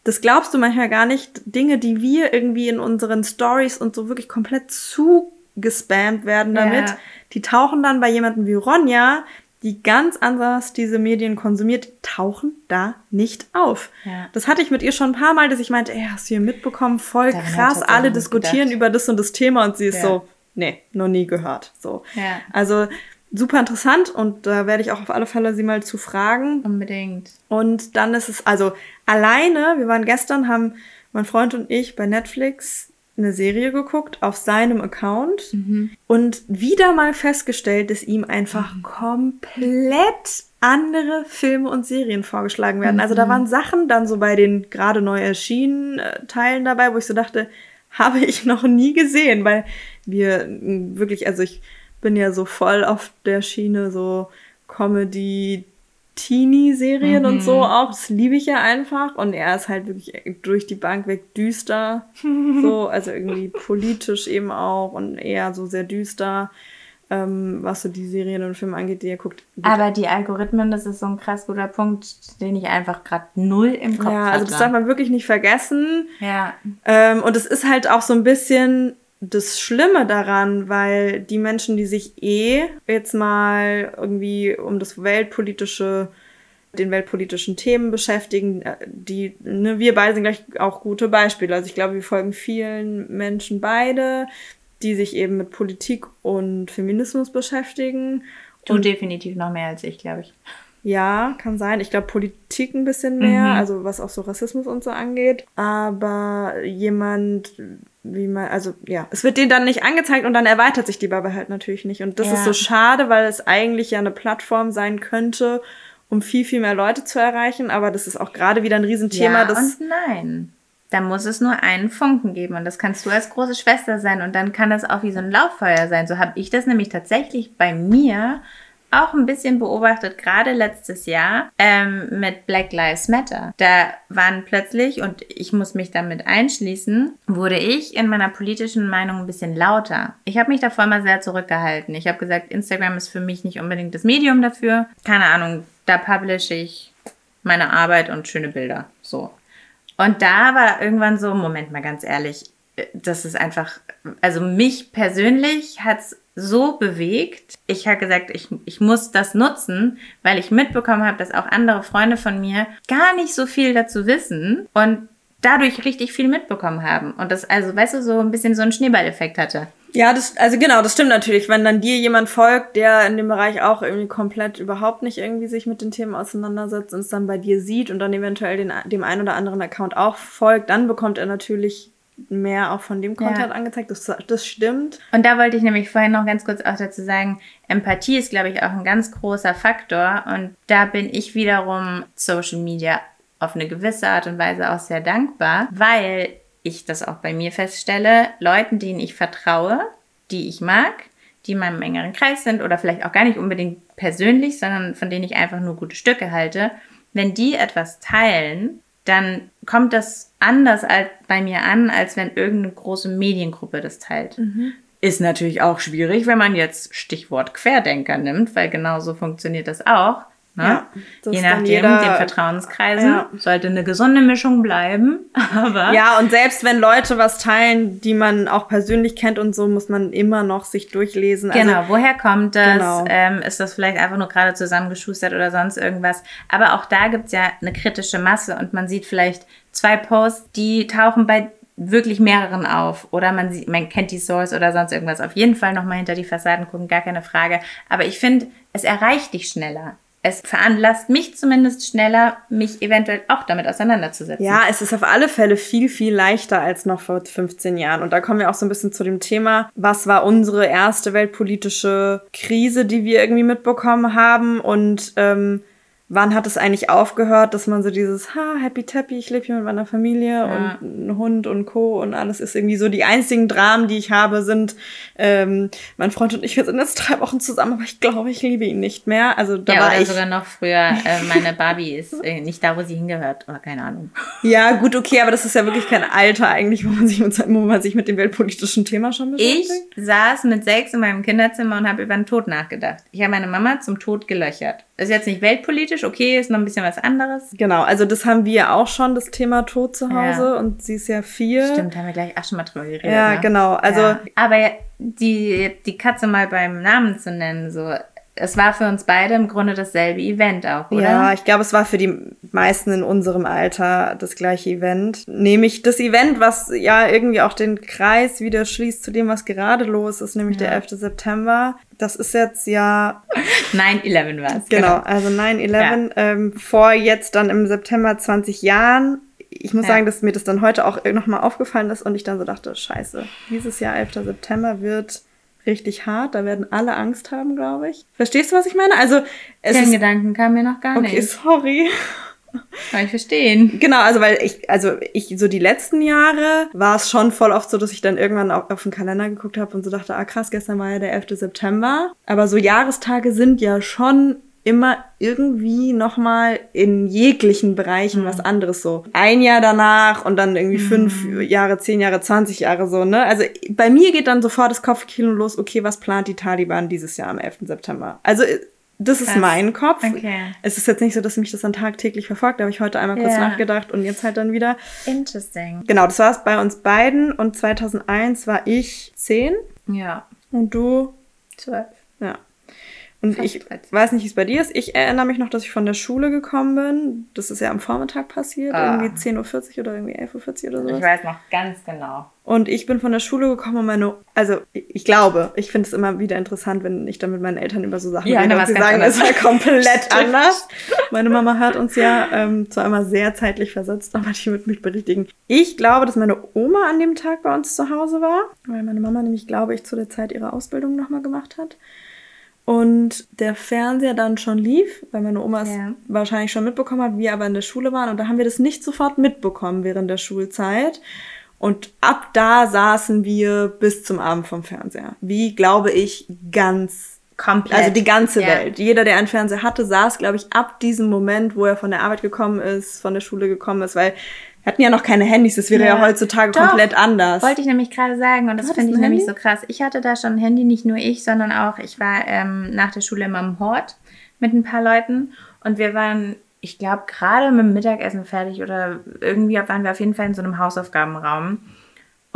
das glaubst du manchmal gar nicht, Dinge, die wir irgendwie in unseren Stories und so wirklich komplett zu gespammt werden damit. Ja. Die tauchen dann bei jemandem wie Ronja, die ganz anders diese Medien konsumiert, tauchen da nicht auf. Ja. Das hatte ich mit ihr schon ein paar Mal, dass ich meinte, ey, hast du hier mitbekommen, voll Daran krass, alle diskutieren gedacht. über das und das Thema und sie ist ja. so, nee, noch nie gehört. So. Ja. Also super interessant und da werde ich auch auf alle Fälle sie mal zu fragen. Unbedingt. Und dann ist es, also alleine, wir waren gestern, haben mein Freund und ich bei Netflix eine Serie geguckt auf seinem Account mhm. und wieder mal festgestellt, dass ihm einfach mhm. komplett andere Filme und Serien vorgeschlagen werden. Mhm. Also da mhm. waren Sachen dann so bei den gerade neu erschienenen äh, Teilen dabei, wo ich so dachte, (laughs) habe ich noch nie gesehen, weil wir wirklich, also ich bin ja so voll auf der Schiene so Comedy, Teenie-Serien mhm. und so mhm. auch. Das liebe ich ja einfach. Und er ist halt wirklich durch die Bank weg düster. (laughs) so, also irgendwie politisch eben auch und eher so sehr düster, ähm, was so die Serien und Filme angeht, die er guckt. Aber die Algorithmen, das ist so ein krass guter Punkt, den ich einfach gerade null im Kopf habe. Ja, also das darf man wirklich nicht vergessen. Ja. Ähm, und es ist halt auch so ein bisschen das Schlimme daran, weil die Menschen, die sich eh jetzt mal irgendwie um das weltpolitische, den weltpolitischen Themen beschäftigen, äh, die, ne, wir beide sind gleich auch gute Beispiele. Also ich glaube, wir folgen vielen Menschen beide, die sich eben mit Politik und Feminismus beschäftigen. Du und definitiv noch mehr als ich, glaube ich. Ja, kann sein. Ich glaube Politik ein bisschen mehr, mhm. also was auch so Rassismus und so angeht. Aber jemand, wie man, also ja, es wird denen dann nicht angezeigt und dann erweitert sich die Bubble halt natürlich nicht. Und das ja. ist so schade, weil es eigentlich ja eine Plattform sein könnte, um viel, viel mehr Leute zu erreichen. Aber das ist auch gerade wieder ein Riesenthema. Ja das und nein. Da muss es nur einen Funken geben und das kannst du als große Schwester sein und dann kann das auch wie so ein Lauffeuer sein. So habe ich das nämlich tatsächlich bei mir auch ein bisschen beobachtet, gerade letztes Jahr ähm, mit Black Lives Matter. Da waren plötzlich, und ich muss mich damit einschließen, wurde ich in meiner politischen Meinung ein bisschen lauter. Ich habe mich davor immer sehr zurückgehalten. Ich habe gesagt, Instagram ist für mich nicht unbedingt das Medium dafür. Keine Ahnung, da publishe ich meine Arbeit und schöne Bilder. So. Und da war irgendwann so, Moment mal ganz ehrlich, das ist einfach, also mich persönlich hat es so bewegt. Ich habe gesagt, ich, ich muss das nutzen, weil ich mitbekommen habe, dass auch andere Freunde von mir gar nicht so viel dazu wissen und dadurch richtig viel mitbekommen haben. Und das also, weißt du, so ein bisschen so einen Schneeballeffekt hatte. Ja, das, also genau, das stimmt natürlich. Wenn dann dir jemand folgt, der in dem Bereich auch irgendwie komplett überhaupt nicht irgendwie sich mit den Themen auseinandersetzt und es dann bei dir sieht und dann eventuell den, dem einen oder anderen Account auch folgt, dann bekommt er natürlich mehr auch von dem Content ja. angezeigt. Das, das stimmt. Und da wollte ich nämlich vorhin noch ganz kurz auch dazu sagen, Empathie ist, glaube ich, auch ein ganz großer Faktor. Und da bin ich wiederum Social Media auf eine gewisse Art und Weise auch sehr dankbar, weil ich das auch bei mir feststelle, Leuten, denen ich vertraue, die ich mag, die in meinem engeren Kreis sind oder vielleicht auch gar nicht unbedingt persönlich, sondern von denen ich einfach nur gute Stücke halte, wenn die etwas teilen, dann kommt das anders bei mir an, als wenn irgendeine große Mediengruppe das teilt. Mhm. Ist natürlich auch schwierig, wenn man jetzt Stichwort Querdenker nimmt, weil genauso funktioniert das auch. Ne? Ja, Je nachdem, jeder, den Vertrauenskreisen ja. sollte eine gesunde Mischung bleiben. (laughs) Aber ja, und selbst wenn Leute was teilen, die man auch persönlich kennt und so, muss man immer noch sich durchlesen. Also genau, also, woher kommt das? Genau. Ähm, ist das vielleicht einfach nur gerade zusammengeschustert oder sonst irgendwas? Aber auch da gibt's ja eine kritische Masse und man sieht vielleicht zwei Posts, die tauchen bei wirklich mehreren auf oder man sieht, man kennt die Source oder sonst irgendwas. Auf jeden Fall nochmal hinter die Fassaden gucken, gar keine Frage. Aber ich finde, es erreicht dich schneller. Es veranlasst mich zumindest schneller, mich eventuell auch damit auseinanderzusetzen. Ja, es ist auf alle Fälle viel, viel leichter als noch vor 15 Jahren. Und da kommen wir auch so ein bisschen zu dem Thema, was war unsere erste weltpolitische Krise, die wir irgendwie mitbekommen haben und ähm, wann hat es eigentlich aufgehört, dass man so dieses, ha, happy tappy, ich lebe hier mit meiner Familie ja. und ein Hund und Co. und alles ist irgendwie so. Die einzigen Dramen, die ich habe, sind, ähm, mein Freund und ich, wir sind jetzt drei Wochen zusammen, aber ich glaube, ich liebe ihn nicht mehr. Also da ja, war oder ich. sogar noch früher, äh, meine Barbie ist äh, nicht da, wo sie hingehört, oder keine Ahnung. Ja, gut, okay, aber das ist ja wirklich kein Alter eigentlich, wo man sich mit, wo man sich mit dem weltpolitischen Thema schon beschäftigt. Ich saß mit sechs in meinem Kinderzimmer und habe über den Tod nachgedacht. Ich habe meine Mama zum Tod gelöchert. Das ist jetzt nicht weltpolitisch, okay, ist noch ein bisschen was anderes. Genau, also das haben wir auch schon, das Thema Tod zu Hause. Ja. Und sie ist ja vier. Stimmt, haben wir gleich auch schon mal drüber geredet. Ja, ne? genau. Also ja. Aber die, die Katze mal beim Namen zu nennen, so es war für uns beide im Grunde dasselbe Event auch, oder? Ja, ich glaube, es war für die meisten in unserem Alter das gleiche Event. Nämlich das Event, was ja irgendwie auch den Kreis wieder schließt zu dem, was gerade los ist, nämlich ja. der 11. September. Das ist jetzt ja. 9-11 war es. Genau, genau, also 9-11 ja. ähm, vor jetzt dann im September 20 Jahren. Ich muss ja. sagen, dass mir das dann heute auch nochmal aufgefallen ist und ich dann so dachte, scheiße, dieses Jahr 11. September wird richtig hart. Da werden alle Angst haben, glaube ich. Verstehst du, was ich meine? Also es Den ist, Gedanken kam mir noch gar okay, nicht. Okay, sorry. Kann ich verstehen. Genau, also weil ich, also ich, so die letzten Jahre war es schon voll oft so, dass ich dann irgendwann auf, auf den Kalender geguckt habe und so dachte, ah krass, gestern war ja der 11. September. Aber so Jahrestage sind ja schon immer irgendwie nochmal in jeglichen Bereichen mhm. was anderes so. Ein Jahr danach und dann irgendwie mhm. fünf Jahre, zehn Jahre, zwanzig Jahre so, ne? Also bei mir geht dann sofort das Kopfkino los, okay, was plant die Taliban dieses Jahr am 11. September? Also das ist Krass. mein Kopf. Okay. Es ist jetzt nicht so, dass mich das dann tagtäglich verfolgt. Da habe ich heute einmal kurz yeah. nachgedacht und jetzt halt dann wieder. Interesting. Genau, das war es bei uns beiden. Und 2001 war ich zehn. Ja. Und du? Zwölf. Ja. Und ich weiß nicht, wie es bei dir ist. Ich erinnere mich noch, dass ich von der Schule gekommen bin. Das ist ja am Vormittag passiert. Ah. Irgendwie 10.40 Uhr oder irgendwie 11.40 Uhr oder so. Ich weiß noch ganz genau. Und ich bin von der Schule gekommen und meine, also ich glaube, ich finde es immer wieder interessant, wenn ich dann mit meinen Eltern über so Sachen ja, rede und sie sagen, es war komplett (laughs) anders. Meine Mama hört uns ja ähm, zwar immer sehr zeitlich versetzt, aber die wird mich berichtigen. Ich glaube, dass meine Oma an dem Tag bei uns zu Hause war, weil meine Mama nämlich, glaube ich, zu der Zeit ihre Ausbildung nochmal gemacht hat und der Fernseher dann schon lief, weil meine Oma es ja. wahrscheinlich schon mitbekommen hat, wir aber in der Schule waren und da haben wir das nicht sofort mitbekommen während der Schulzeit. Und ab da saßen wir bis zum Abend vom Fernseher. Wie, glaube ich, ganz Komplett. Also die ganze ja. Welt. Jeder, der einen Fernseher hatte, saß, glaube ich, ab diesem Moment, wo er von der Arbeit gekommen ist, von der Schule gekommen ist, weil wir hatten ja noch keine Handys, das wäre ja, ja heutzutage Doch, komplett anders. Wollte ich nämlich gerade sagen und das finde ich nämlich so krass. Ich hatte da schon ein Handy, nicht nur ich, sondern auch, ich war ähm, nach der Schule immer im Hort mit ein paar Leuten und wir waren, ich glaube, gerade mit dem Mittagessen fertig oder irgendwie waren wir auf jeden Fall in so einem Hausaufgabenraum.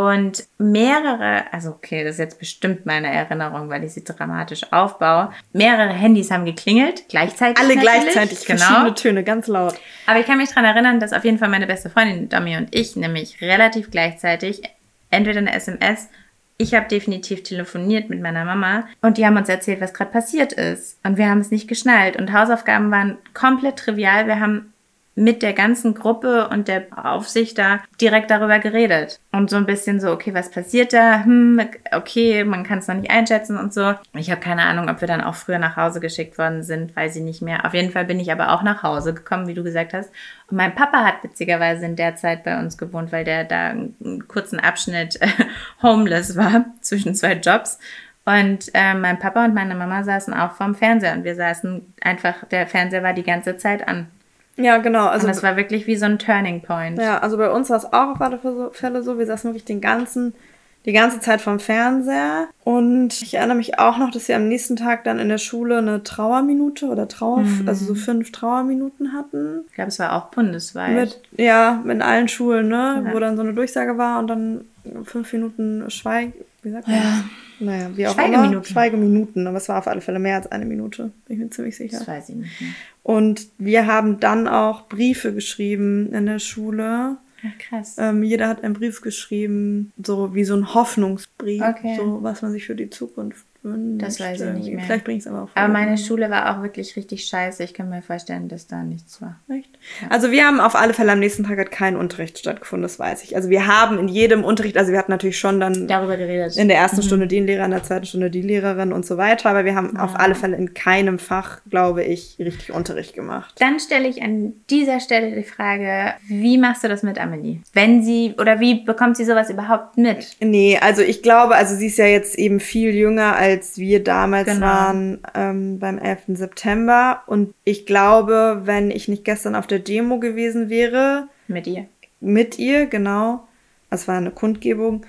Und mehrere, also okay, das ist jetzt bestimmt meine Erinnerung, weil ich sie dramatisch aufbaue. Mehrere Handys haben geklingelt, gleichzeitig. Alle gleichzeitig, genau. verschiedene Töne, ganz laut. Aber ich kann mich daran erinnern, dass auf jeden Fall meine beste Freundin Domi und ich nämlich relativ gleichzeitig entweder eine SMS ich habe definitiv telefoniert mit meiner Mama und die haben uns erzählt, was gerade passiert ist. Und wir haben es nicht geschnallt. Und Hausaufgaben waren komplett trivial. Wir haben mit der ganzen Gruppe und der Aufsicht da direkt darüber geredet. Und so ein bisschen so, okay, was passiert da? Hm, okay, man kann es noch nicht einschätzen und so. Ich habe keine Ahnung, ob wir dann auch früher nach Hause geschickt worden sind, weiß ich nicht mehr. Auf jeden Fall bin ich aber auch nach Hause gekommen, wie du gesagt hast. Und mein Papa hat witzigerweise in der Zeit bei uns gewohnt, weil der da einen kurzen Abschnitt (laughs) homeless war (laughs) zwischen zwei Jobs. Und äh, mein Papa und meine Mama saßen auch vorm Fernseher und wir saßen einfach, der Fernseher war die ganze Zeit an. Ja, genau. Also und das war wirklich wie so ein Turning Point. Ja, also bei uns war es auch auf alle Fälle so. Wir saßen wirklich den ganzen, die ganze Zeit vom Fernseher. Und ich erinnere mich auch noch, dass wir am nächsten Tag dann in der Schule eine Trauerminute oder Trauer, mhm. also so fünf Trauerminuten hatten. Ich glaube, es war auch bundesweit. Mit, ja, in allen Schulen, ne? Ja. Wo dann so eine Durchsage war und dann fünf Minuten Schweig, wie sagt man? Ja. Naja, wie auch Schweigeminuten. immer. Schweigeminuten. Aber es war auf alle Fälle mehr als eine Minute. Bin ich mir ziemlich sicher. Das weiß ich nicht mehr. Und wir haben dann auch Briefe geschrieben in der Schule. Ach, krass. Ähm, jeder hat einen Brief geschrieben, so wie so ein Hoffnungsbrief, okay. so was man sich für die Zukunft Das weiß ich nicht mehr. Vielleicht bringe ich es aber auch vor. Aber meine Schule war auch wirklich richtig scheiße. Ich kann mir vorstellen, dass da nichts war. Echt? Ja. Also wir haben auf alle Fälle am nächsten Tag hat kein Unterricht stattgefunden, das weiß ich. Also wir haben in jedem Unterricht, also wir hatten natürlich schon dann darüber geredet. In der ersten mhm. Stunde den Lehrer, in der zweiten Stunde die Lehrerin und so weiter. Aber wir haben ja. auf alle Fälle in keinem Fach, glaube ich, richtig Unterricht gemacht. Dann stelle ich an dieser Stelle die Frage, wie machst du das mit Amelie? Wenn sie, oder wie bekommt sie sowas überhaupt mit? Nee, also ich glaube, also sie ist ja jetzt eben viel jünger als als wir damals genau. waren ähm, beim 11. September. Und ich glaube, wenn ich nicht gestern auf der Demo gewesen wäre. Mit ihr. Mit ihr, genau. Es war eine Kundgebung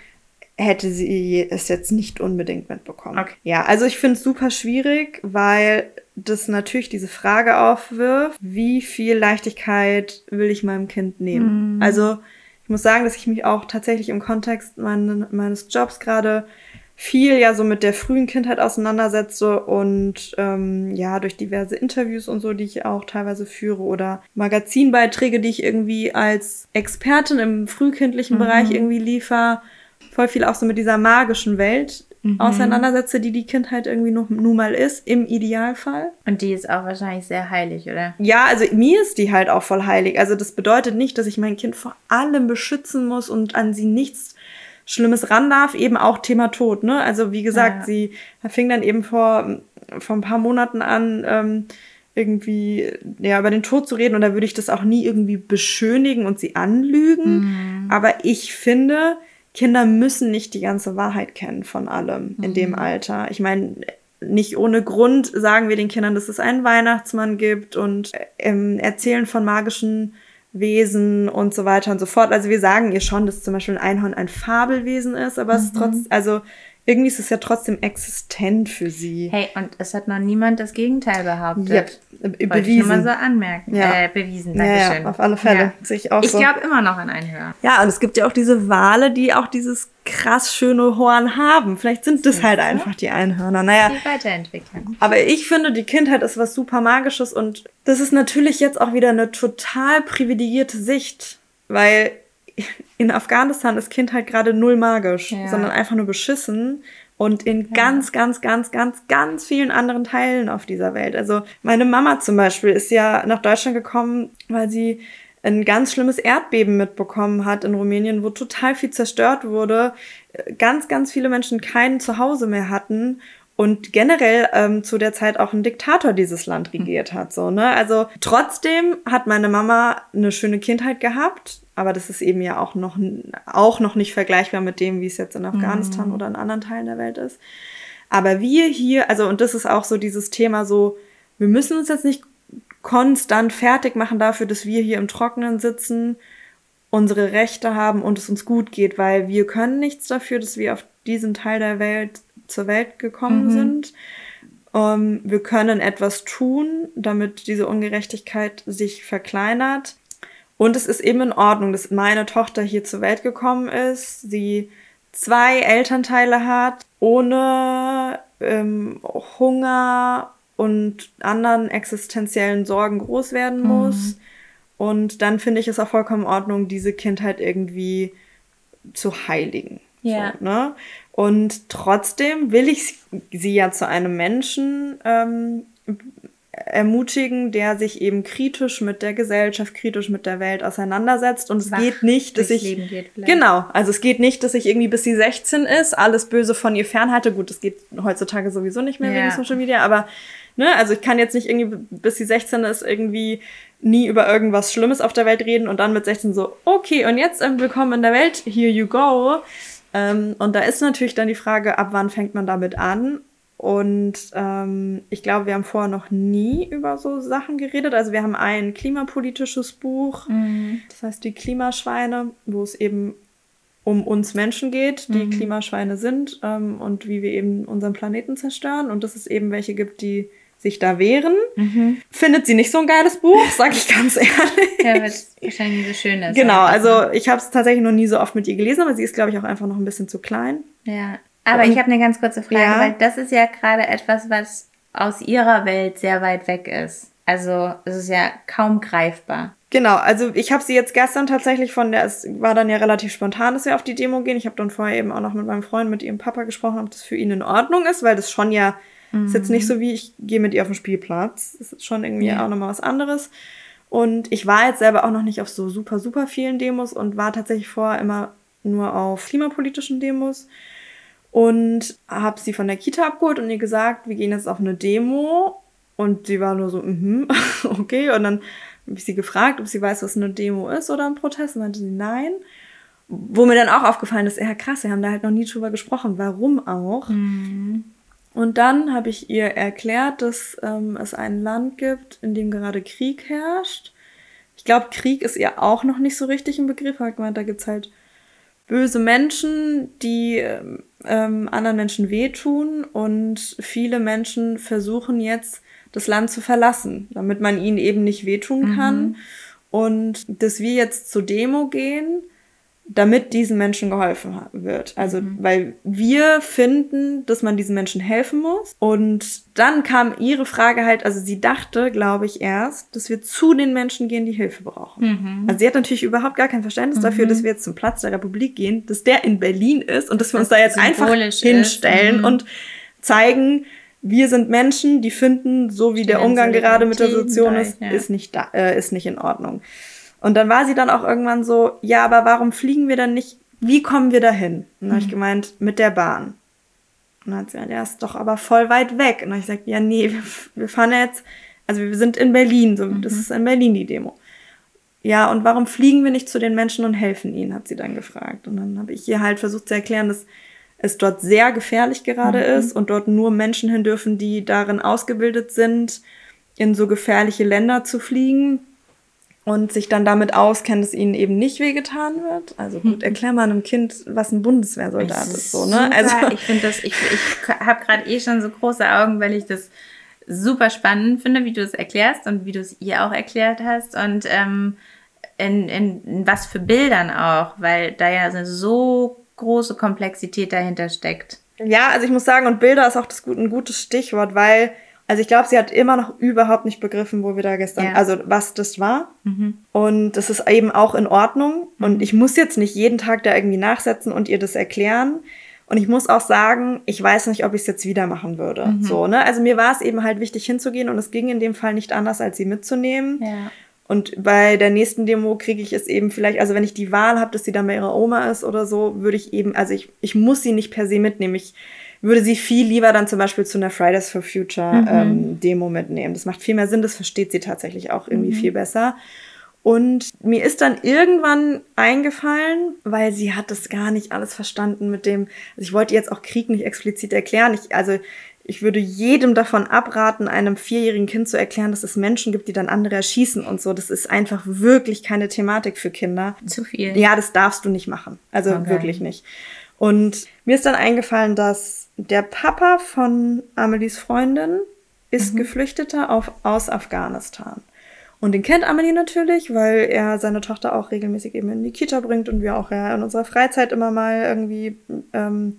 hätte sie es jetzt nicht unbedingt mitbekommen. Okay. Ja, also ich finde es super schwierig, weil das natürlich diese Frage aufwirft, wie viel Leichtigkeit will ich meinem Kind nehmen? Mhm. Also ich muss sagen, dass ich mich auch tatsächlich im Kontext mein, meines Jobs gerade viel ja so mit der frühen Kindheit auseinandersetze und ähm, ja, durch diverse Interviews und so, die ich auch teilweise führe oder Magazinbeiträge, die ich irgendwie als Expertin im frühkindlichen mhm. Bereich irgendwie liefer, voll viel auch so mit dieser magischen Welt mhm. auseinandersetze, die die Kindheit irgendwie nur, nun mal ist, im Idealfall. Und die ist auch wahrscheinlich sehr heilig, oder? Ja, also mir ist die halt auch voll heilig. Also das bedeutet nicht, dass ich mein Kind vor allem beschützen muss und an sie nichts Schlimmes ran darf, eben auch Thema Tod. Ne? Also wie gesagt, ja. sie fing dann eben vor, vor ein paar Monaten an, ähm, irgendwie ja über den Tod zu reden und da würde ich das auch nie irgendwie beschönigen und sie anlügen. Mhm. Aber ich finde, Kinder müssen nicht die ganze Wahrheit kennen von allem mhm. in dem Alter. Ich meine, nicht ohne Grund sagen wir den Kindern, dass es einen Weihnachtsmann gibt und ähm, erzählen von magischen Wesen und so weiter und so fort. Also wir sagen ihr schon, dass zum Beispiel ein Einhorn ein Fabelwesen ist, aber mhm. es ist trotzdem, also irgendwie ist es ja trotzdem existent für sie. Hey, und es hat noch niemand das Gegenteil behauptet. Ja, äh, bewiesen. Ich nur mal so anmerken. Ja. Äh, bewiesen, Dankeschön. Ja, auf alle Fälle. Ja. Ich, auch ich so. glaube immer noch an Einhörner. Ja, und es gibt ja auch diese Wale, die auch dieses krass schöne Horn haben. Vielleicht sind das halt einfach die Einhörner. Naja. Die weiterentwickeln. Aber ich finde, die Kindheit ist was super Magisches und das ist natürlich jetzt auch wieder eine total privilegierte Sicht, weil in Afghanistan ist Kindheit gerade null magisch, ja. sondern einfach nur beschissen. Und in ja. ganz, ganz, ganz, ganz, ganz vielen anderen Teilen auf dieser Welt. Also meine Mama zum Beispiel ist ja nach Deutschland gekommen, weil sie ein ganz schlimmes Erdbeben mitbekommen hat in Rumänien, wo total viel zerstört wurde, ganz, ganz viele Menschen kein Zuhause mehr hatten und generell ähm, zu der Zeit auch ein Diktator dieses Land regiert hat. So, ne? Also trotzdem hat meine Mama eine schöne Kindheit gehabt, aber das ist eben ja auch noch, auch noch nicht vergleichbar mit dem, wie es jetzt in Afghanistan mhm. oder in anderen Teilen der Welt ist. Aber wir hier, also und das ist auch so dieses Thema so, wir müssen uns jetzt nicht konstant fertig machen dafür, dass wir hier im Trockenen sitzen, unsere Rechte haben und es uns gut geht, weil wir können nichts dafür, dass wir auf diesen Teil der Welt zur Welt gekommen mhm. sind. Um, ähm, wir können etwas tun, damit diese Ungerechtigkeit sich verkleinert. Und es ist eben in Ordnung, dass meine Tochter hier zur Welt gekommen ist, sie zwei Elternteile hat, ohne ähm, Hunger und anderen existenziellen Sorgen groß werden mhm. muss. Mhm. Und dann finde ich es auch vollkommen in Ordnung, diese Kindheit irgendwie zu heiligen. Ja. So, ne? Und trotzdem will ich sie ja zu einem Menschen ähm, ermutigen, der sich eben kritisch mit der Gesellschaft, kritisch mit der Welt auseinandersetzt. Und es Wach geht nicht, dass ich. Genau, also es geht nicht, dass ich irgendwie bis sie 16 ist, alles Böse von ihr fernhalte. Gut, das geht heutzutage sowieso nicht mehr ja. wegen Social Media, aber ne, also ich kann jetzt nicht irgendwie, bis sie 16 ist, irgendwie nie über irgendwas Schlimmes auf der Welt reden und dann mit 16 so, okay, und jetzt ähm, willkommen in der Welt, here you go. Ähm, und da ist natürlich dann die Frage, ab wann fängt man damit an? Und ähm, ich glaube, wir haben vorher noch nie über so Sachen geredet. Also wir haben ein klimapolitisches Buch, mhm. das heißt die Klimaschweine, wo es eben um uns Menschen geht, die mhm. Klimaschweine sind ähm, und wie wir eben unseren Planeten zerstören. Und dass es eben welche gibt, die sich da wehren. Mhm. Findet sie nicht so ein geiles Buch, (laughs) sag ich ganz ehrlich. Ja, weil es wahrscheinlich so schön ist. Genau, also ich habe es tatsächlich noch nie so oft mit ihr gelesen, aber sie ist, glaube ich, auch einfach noch ein bisschen zu klein. Ja, aber Und, ich habe eine ganz kurze Frage, ja. weil das ist ja gerade etwas, was aus ihrer Welt sehr weit weg ist. Also es ist ja kaum greifbar. Genau, also ich habe sie jetzt gestern tatsächlich von der, es war dann ja relativ spontan, dass wir auf die Demo gehen. Ich habe dann vorher eben auch noch mit meinem Freund, mit ihrem Papa gesprochen, ob das für ihn in Ordnung ist, weil das schon ja, mhm. ist jetzt nicht so wie ich gehe mit ihr auf den Spielplatz. Das ist schon irgendwie ja. auch nochmal was anderes. Und ich war jetzt selber auch noch nicht auf so super, super vielen Demos und war tatsächlich vorher immer nur auf klimapolitischen Demos und habe sie von der Kita abgeholt und ihr gesagt, wir gehen jetzt auf eine Demo. Und sie war nur so, mhm, (laughs) okay. Und dann habe ich sie gefragt, ob sie weiß, was eine Demo ist oder ein Protest. Und meinte sie, nein. Wo mir dann auch aufgefallen ist, ja krass, wir haben da halt noch nie drüber gesprochen. Warum auch? Mhm. Und dann habe ich ihr erklärt, dass ähm, es ein Land gibt, in dem gerade Krieg herrscht. Ich glaube, Krieg ist ihr auch noch nicht so richtig ein Begriff. Ich gemeint, da gibt's halt böse Menschen, die ähm, anderen Menschen wehtun und viele Menschen versuchen jetzt das Land zu verlassen, damit man ihnen eben nicht wehtun kann. Mhm. Und dass wir jetzt zur Demo gehen, damit diesen Menschen geholfen wird. Also, mhm. weil wir finden, dass man diesen Menschen helfen muss. Und dann kam ihre Frage halt, also sie dachte, glaube ich, erst, dass wir zu den Menschen gehen, die Hilfe brauchen. Mhm. Also sie hat natürlich überhaupt gar kein Verständnis mhm. dafür, dass wir jetzt zum Platz der Republik gehen, dass der in Berlin ist und dass wir das uns da jetzt einfach hinstellen mhm. und zeigen, wir sind Menschen, die finden, so wie der Umgang gerade mit der Situation ist, ja. ist nicht da, äh, ist nicht in Ordnung. Und dann war sie dann auch irgendwann so, ja, aber warum fliegen wir dann nicht? Wie kommen wir dahin? Und dann mhm. habe ich gemeint, mit der Bahn. Und dann hat sie gesagt, ja, ist doch aber voll weit weg. Und dann habe ich gesagt, ja, nee, wir, wir fahren jetzt, also wir sind in Berlin, so, mhm. das ist in Berlin die Demo. Ja, und warum fliegen wir nicht zu den Menschen und helfen ihnen, hat sie dann gefragt. Und dann habe ich ihr halt versucht zu erklären, dass es dort sehr gefährlich gerade mhm. ist und dort nur Menschen hin dürfen, die darin ausgebildet sind, in so gefährliche Länder zu fliegen und sich dann damit auskennen, dass ihnen eben nicht wehgetan wird. Also gut, mhm. erklär mal einem Kind, was ein Bundeswehrsoldat ist, ist so, ne? Super. Also ich finde das, ich, ich habe gerade eh schon so große Augen, weil ich das super spannend finde, wie du es erklärst und wie du es ihr auch erklärt hast und ähm, in, in, in was für Bildern auch, weil da ja so große Komplexität dahinter steckt. Ja, also ich muss sagen, und Bilder ist auch das, ein gutes Stichwort, weil, also ich glaube, sie hat immer noch überhaupt nicht begriffen, wo wir da gestern, ja. also was das war. Mhm. Und das ist eben auch in Ordnung. Mhm. Und ich muss jetzt nicht jeden Tag da irgendwie nachsetzen und ihr das erklären. Und ich muss auch sagen, ich weiß nicht, ob ich es jetzt wieder machen würde. Mhm. So, ne? Also mir war es eben halt wichtig hinzugehen und es ging in dem Fall nicht anders, als sie mitzunehmen. Ja. Und bei der nächsten Demo kriege ich es eben vielleicht, also wenn ich die Wahl habe, dass sie dann bei ihrer Oma ist oder so, würde ich eben, also ich, ich muss sie nicht per se mitnehmen. Ich würde sie viel lieber dann zum Beispiel zu einer Fridays for Future mhm. ähm, Demo mitnehmen. Das macht viel mehr Sinn, das versteht sie tatsächlich auch irgendwie mhm. viel besser. Und mir ist dann irgendwann eingefallen, weil sie hat das gar nicht alles verstanden mit dem, also ich wollte jetzt auch Krieg nicht explizit erklären. Ich, also ich würde jedem davon abraten, einem vierjährigen Kind zu erklären, dass es Menschen gibt, die dann andere erschießen und so. Das ist einfach wirklich keine Thematik für Kinder. Zu viel. Ja, das darfst du nicht machen. Also okay. wirklich nicht. Und mir ist dann eingefallen, dass der Papa von Amelies Freundin ist mhm. Geflüchteter auf, aus Afghanistan. Und den kennt Amelie natürlich, weil er seine Tochter auch regelmäßig eben in die Kita bringt und wir auch ja in unserer Freizeit immer mal irgendwie ähm,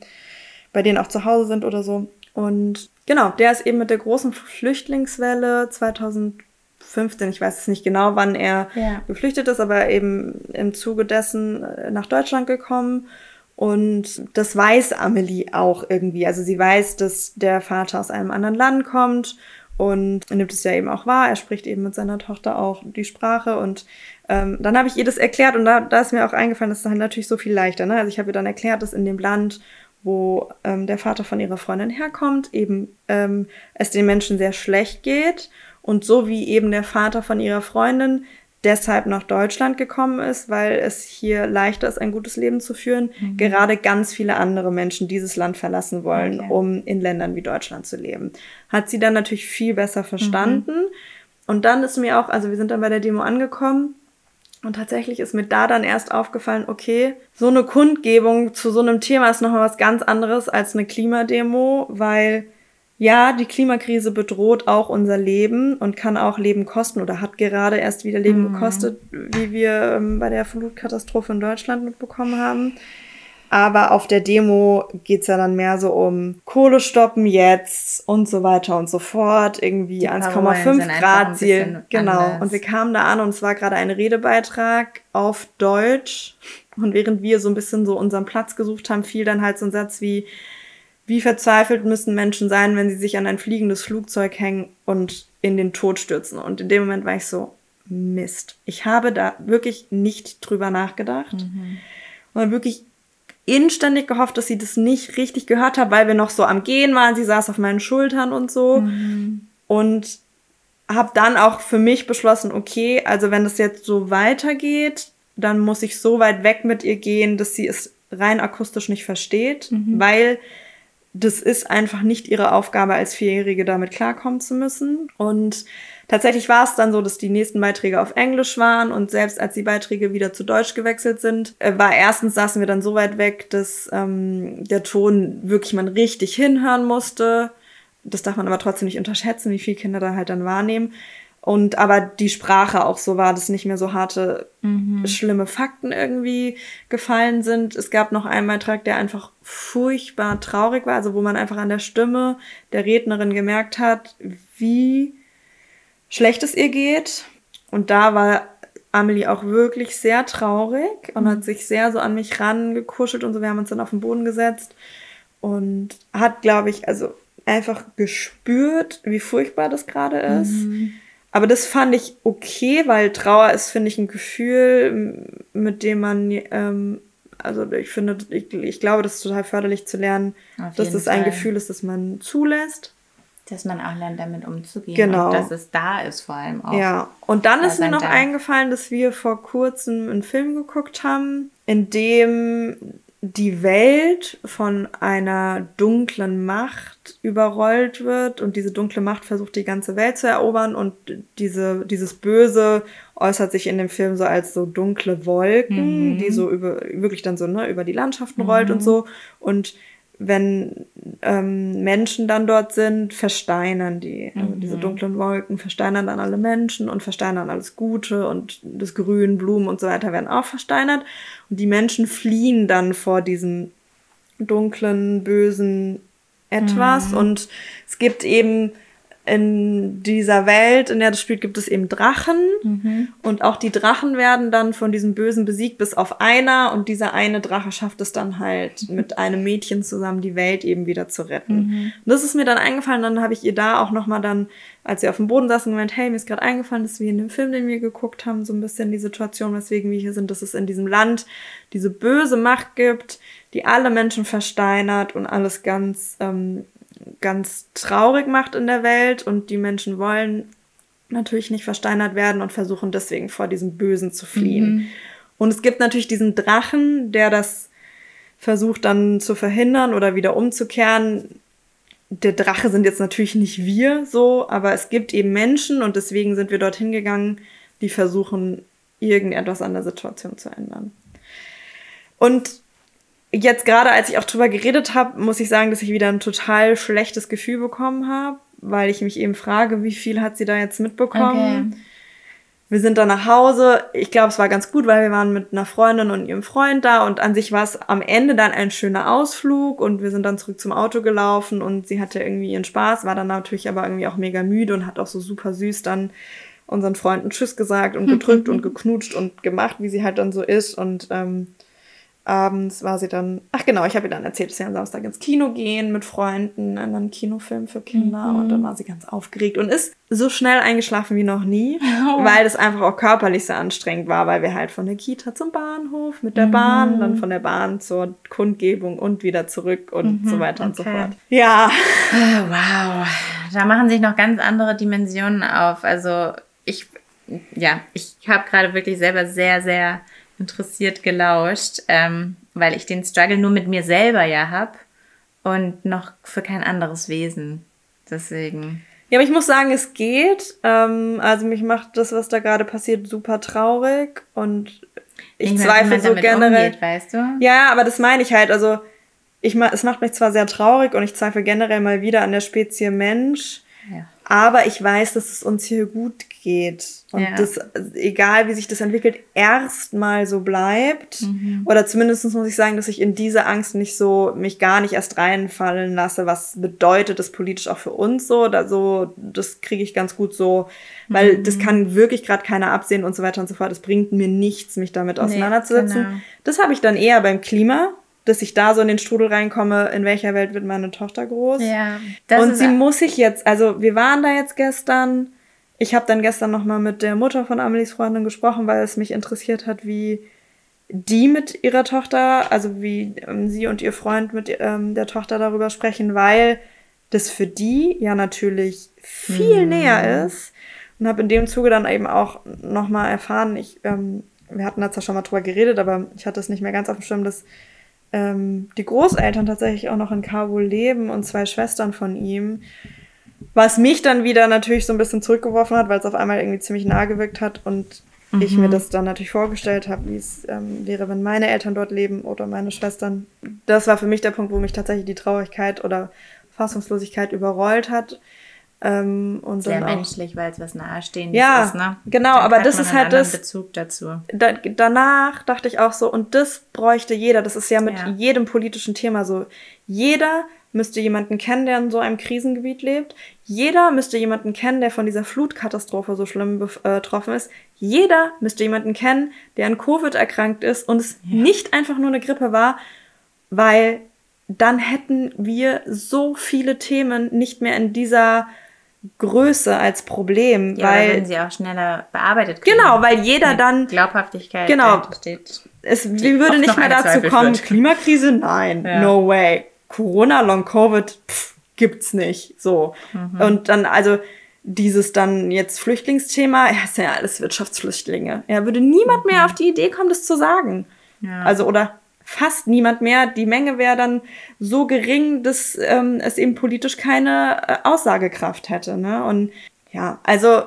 bei denen auch zu Hause sind oder so. Und genau, der ist eben mit der großen Flüchtlingswelle 2015, ich weiß es nicht genau, wann er ja. geflüchtet ist, aber eben im Zuge dessen äh, nach Deutschland gekommen. Und das weiß Amelie auch irgendwie. Also sie weiß, dass der Vater aus einem anderen Land kommt und nimmt es ja eben auch wahr. Er spricht eben mit seiner Tochter auch die Sprache und ähm, dann habe ich ihr das erklärt und da, da ist mir auch eingefallen, das ist dann natürlich so viel leichter. Ne? Also ich habe ihr dann erklärt, dass in dem Land wo ähm, der Vater von ihrer Freundin herkommt, eben ähm, es den Menschen sehr schlecht geht und so wie eben der Vater von ihrer Freundin deshalb nach Deutschland gekommen ist, weil es hier leichter ist, ein gutes Leben zu führen, mhm. gerade ganz viele andere Menschen dieses Land verlassen wollen, okay. um in Ländern wie Deutschland zu leben. Hat sie dann natürlich viel besser verstanden. Mhm. Und dann ist mir auch, also wir sind dann bei der Demo angekommen und tatsächlich ist mir da dann erst aufgefallen, okay, so eine Kundgebung zu so einem Thema ist nochmal was ganz anderes als eine Klimademo, weil ja, die Klimakrise bedroht auch unser Leben und kann auch Leben kosten oder hat gerade erst wieder Leben mhm. gekostet, wie wir ähm, bei der Flutkatastrophe in Deutschland mitbekommen haben. Aber auf der Demo geht's ja dann mehr so um Kohle stoppen jetzt und so weiter und so fort. Irgendwie 1,5 Grad Ziel. Genau. Anders. Und wir kamen da an und es war gerade ein Redebeitrag auf Deutsch. Und während wir so ein bisschen so unseren Platz gesucht haben, fiel dann halt so ein Satz wie, wie verzweifelt müssen Menschen sein, wenn sie sich an ein fliegendes Flugzeug hängen und in den Tod stürzen. Und in dem Moment war ich so, Mist. Ich habe da wirklich nicht drüber nachgedacht. Mhm. Und wirklich inständig gehofft, dass sie das nicht richtig gehört hat, weil wir noch so am Gehen waren. Sie saß auf meinen Schultern und so. Mhm. Und habe dann auch für mich beschlossen, okay, also wenn das jetzt so weitergeht, dann muss ich so weit weg mit ihr gehen, dass sie es rein akustisch nicht versteht, mhm. weil das ist einfach nicht ihre Aufgabe als Vierjährige damit klarkommen zu müssen. Und Tatsächlich war es dann so, dass die nächsten Beiträge auf Englisch waren und selbst als die Beiträge wieder zu Deutsch gewechselt sind, äh, war erstens saßen wir dann so weit weg, dass ähm, der Ton wirklich man richtig hinhören musste. Das darf man aber trotzdem nicht unterschätzen, wie viele Kinder da halt dann wahrnehmen. Und aber die Sprache auch so war, dass nicht mehr so harte, mhm. schlimme Fakten irgendwie gefallen sind. Es gab noch einen Beitrag, der einfach furchtbar traurig war, also wo man einfach an der Stimme der Rednerin gemerkt hat, wie schlecht es ihr geht. Und da war Amelie auch wirklich sehr traurig und hat sich sehr so an mich rangekuschelt und so. Wir haben uns dann auf den Boden gesetzt und hat, glaube ich, also einfach gespürt, wie furchtbar das gerade ist. Mhm. Aber das fand ich okay, weil Trauer ist, finde ich, ein Gefühl, mit dem man, ähm, also ich finde, ich, ich glaube, das ist total förderlich zu lernen, dass das Fall. ein Gefühl ist, das man zulässt dass man auch lernt, damit umzugehen. Genau. Und dass es da ist vor allem auch. Ja. Und dann ist mir noch da. eingefallen, dass wir vor kurzem einen Film geguckt haben, in dem die Welt von einer dunklen Macht überrollt wird und diese dunkle Macht versucht, die ganze Welt zu erobern und diese, dieses Böse äußert sich in dem Film so als so dunkle Wolken, mhm. die so über, wirklich dann so, ne, über die Landschaften rollt mhm. und so und wenn ähm, Menschen dann dort sind, versteinern die. Also mhm. diese dunklen Wolken versteinern dann alle Menschen und versteinern alles Gute und das Grün, Blumen und so weiter werden auch versteinert. Und die Menschen fliehen dann vor diesem dunklen, bösen etwas. Mhm. Und es gibt eben in dieser Welt, in der das spielt, gibt es eben Drachen. Mhm. Und auch die Drachen werden dann von diesem Bösen besiegt, bis auf einer. Und dieser eine Drache schafft es dann halt, mit einem Mädchen zusammen die Welt eben wieder zu retten. Mhm. Und das ist mir dann eingefallen. Dann habe ich ihr da auch nochmal dann, als sie auf dem Boden saßen, gemeint, hey, mir ist gerade eingefallen, dass wir in dem Film, den wir geguckt haben, so ein bisschen die Situation, weswegen wir hier sind, dass es in diesem Land diese böse Macht gibt, die alle Menschen versteinert und alles ganz ähm, ganz traurig macht in der Welt und die Menschen wollen natürlich nicht versteinert werden und versuchen deswegen vor diesem Bösen zu fliehen. Mhm. Und es gibt natürlich diesen Drachen, der das versucht dann zu verhindern oder wieder umzukehren. Der Drache sind jetzt natürlich nicht wir so, aber es gibt eben Menschen und deswegen sind wir dorthin gegangen, die versuchen, irgendetwas an der Situation zu ändern. Und jetzt gerade, als ich auch drüber geredet habe, muss ich sagen, dass ich wieder ein total schlechtes Gefühl bekommen habe, weil ich mich eben frage, wie viel hat sie da jetzt mitbekommen. Okay. Wir sind dann nach Hause. Ich glaube, es war ganz gut, weil wir waren mit einer Freundin und ihrem Freund da und an sich war es am Ende dann ein schöner Ausflug und wir sind dann zurück zum Auto gelaufen und sie hatte irgendwie ihren Spaß, war dann natürlich aber irgendwie auch mega müde und hat auch so super süß dann unseren Freunden Tschüss gesagt und (laughs) gedrückt und geknutscht und gemacht, wie sie halt dann so ist und ähm, abends war sie dann, ach genau, ich habe ihr dann erzählt, dass sie am Samstag ins Kino gehen mit Freunden, in einen Kinofilm für Kinder mhm. und dann war sie ganz aufgeregt und ist so schnell eingeschlafen wie noch nie, (laughs) oh. weil das einfach auch körperlich so anstrengend war, weil wir halt von der Kita zum Bahnhof mit der mhm. Bahn, dann von der Bahn zur Kundgebung und wieder zurück und mhm. so weiter und so fort. Ja. Ah, wow, da machen sich noch ganz andere Dimensionen auf. Also ich, ja, ich habe gerade wirklich selber sehr, sehr interessiert gelauscht, ähm, weil ich den Struggle nur mit mir selber ja habe und noch für kein anderes Wesen. Deswegen. Ja, aber ich muss sagen, es geht. Ähm, also mich macht das, was da gerade passiert, super traurig und ich, ich zweifle so generell. Umgeht, weißt du? Ja, aber das meine ich halt. Also ich, es macht mich zwar sehr traurig und ich zweifle generell mal wieder an der Spezie Mensch. Ja. Aber ich weiß, dass es uns hier gut geht. Und ja. das, egal wie sich das entwickelt, erstmal so bleibt. Mhm. Oder zumindest muss ich sagen, dass ich in diese Angst nicht so, mich gar nicht erst reinfallen lasse. Was bedeutet das politisch auch für uns so? Da so das kriege ich ganz gut so, weil mhm. das kann wirklich gerade keiner absehen und so weiter und so fort. Es bringt mir nichts, mich damit auseinanderzusetzen. Nee, genau. Das habe ich dann eher beim Klima dass ich da so in den Strudel reinkomme, in welcher Welt wird meine Tochter groß. Ja. und sie muss sich jetzt, also wir waren da jetzt gestern. Ich habe dann gestern nochmal mit der Mutter von Amelies Freundin gesprochen, weil es mich interessiert hat, wie die mit ihrer Tochter, also wie ähm, sie und ihr Freund mit ähm, der Tochter darüber sprechen, weil das für die ja natürlich viel hm. näher ist. Und habe in dem Zuge dann eben auch nochmal erfahren, ich, ähm, wir hatten da zwar schon mal drüber geredet, aber ich hatte es nicht mehr ganz auf dem Schirm, dass ähm, die Großeltern tatsächlich auch noch in Kabul leben und zwei Schwestern von ihm. Was mich dann wieder natürlich so ein bisschen zurückgeworfen hat, weil es auf einmal irgendwie ziemlich nah gewirkt hat und mhm. ich mir das dann natürlich vorgestellt habe, wie es ähm, wäre, wenn meine Eltern dort leben oder meine Schwestern. Das war für mich der Punkt, wo mich tatsächlich die Traurigkeit oder Fassungslosigkeit überrollt hat. Ähm, und Sehr menschlich, weil es was nahestehendes ja, ist, ne? Genau, Dann aber das ist halt das. Bezug dazu. Da, danach dachte ich auch so, und das bräuchte jeder. Das ist ja mit ja. jedem politischen Thema so. Jeder müsste jemanden kennen, der in so einem Krisengebiet lebt. Jeder müsste jemanden kennen, der von dieser Flutkatastrophe so schlimm äh, betroffen ist. Jeder müsste jemanden kennen, der an Covid erkrankt ist und es ja. nicht einfach nur eine Grippe war, weil dann hätten wir so viele Themen nicht mehr in dieser Größe als Problem, ja, weil wenn sie auch schneller bearbeitet kriegen. Genau, weil jeder dann Glaubhaftigkeit genau steht. Es wie würde nicht mehr dazu kommen. Wird. Klimakrise, nein, ja. no way. Corona, Long Covid, pff, gibt's nicht. So mhm. und dann also dieses dann jetzt Flüchtlingsthema, ja, ist ja alles Wirtschaftsflüchtlinge. Ja, würde niemand mhm. mehr auf die Idee kommen, das zu sagen. Ja. Also oder fast niemand mehr. Die Menge wäre dann so gering, dass ähm, es eben politisch keine äh, Aussagekraft hätte. Ne? Und ja, also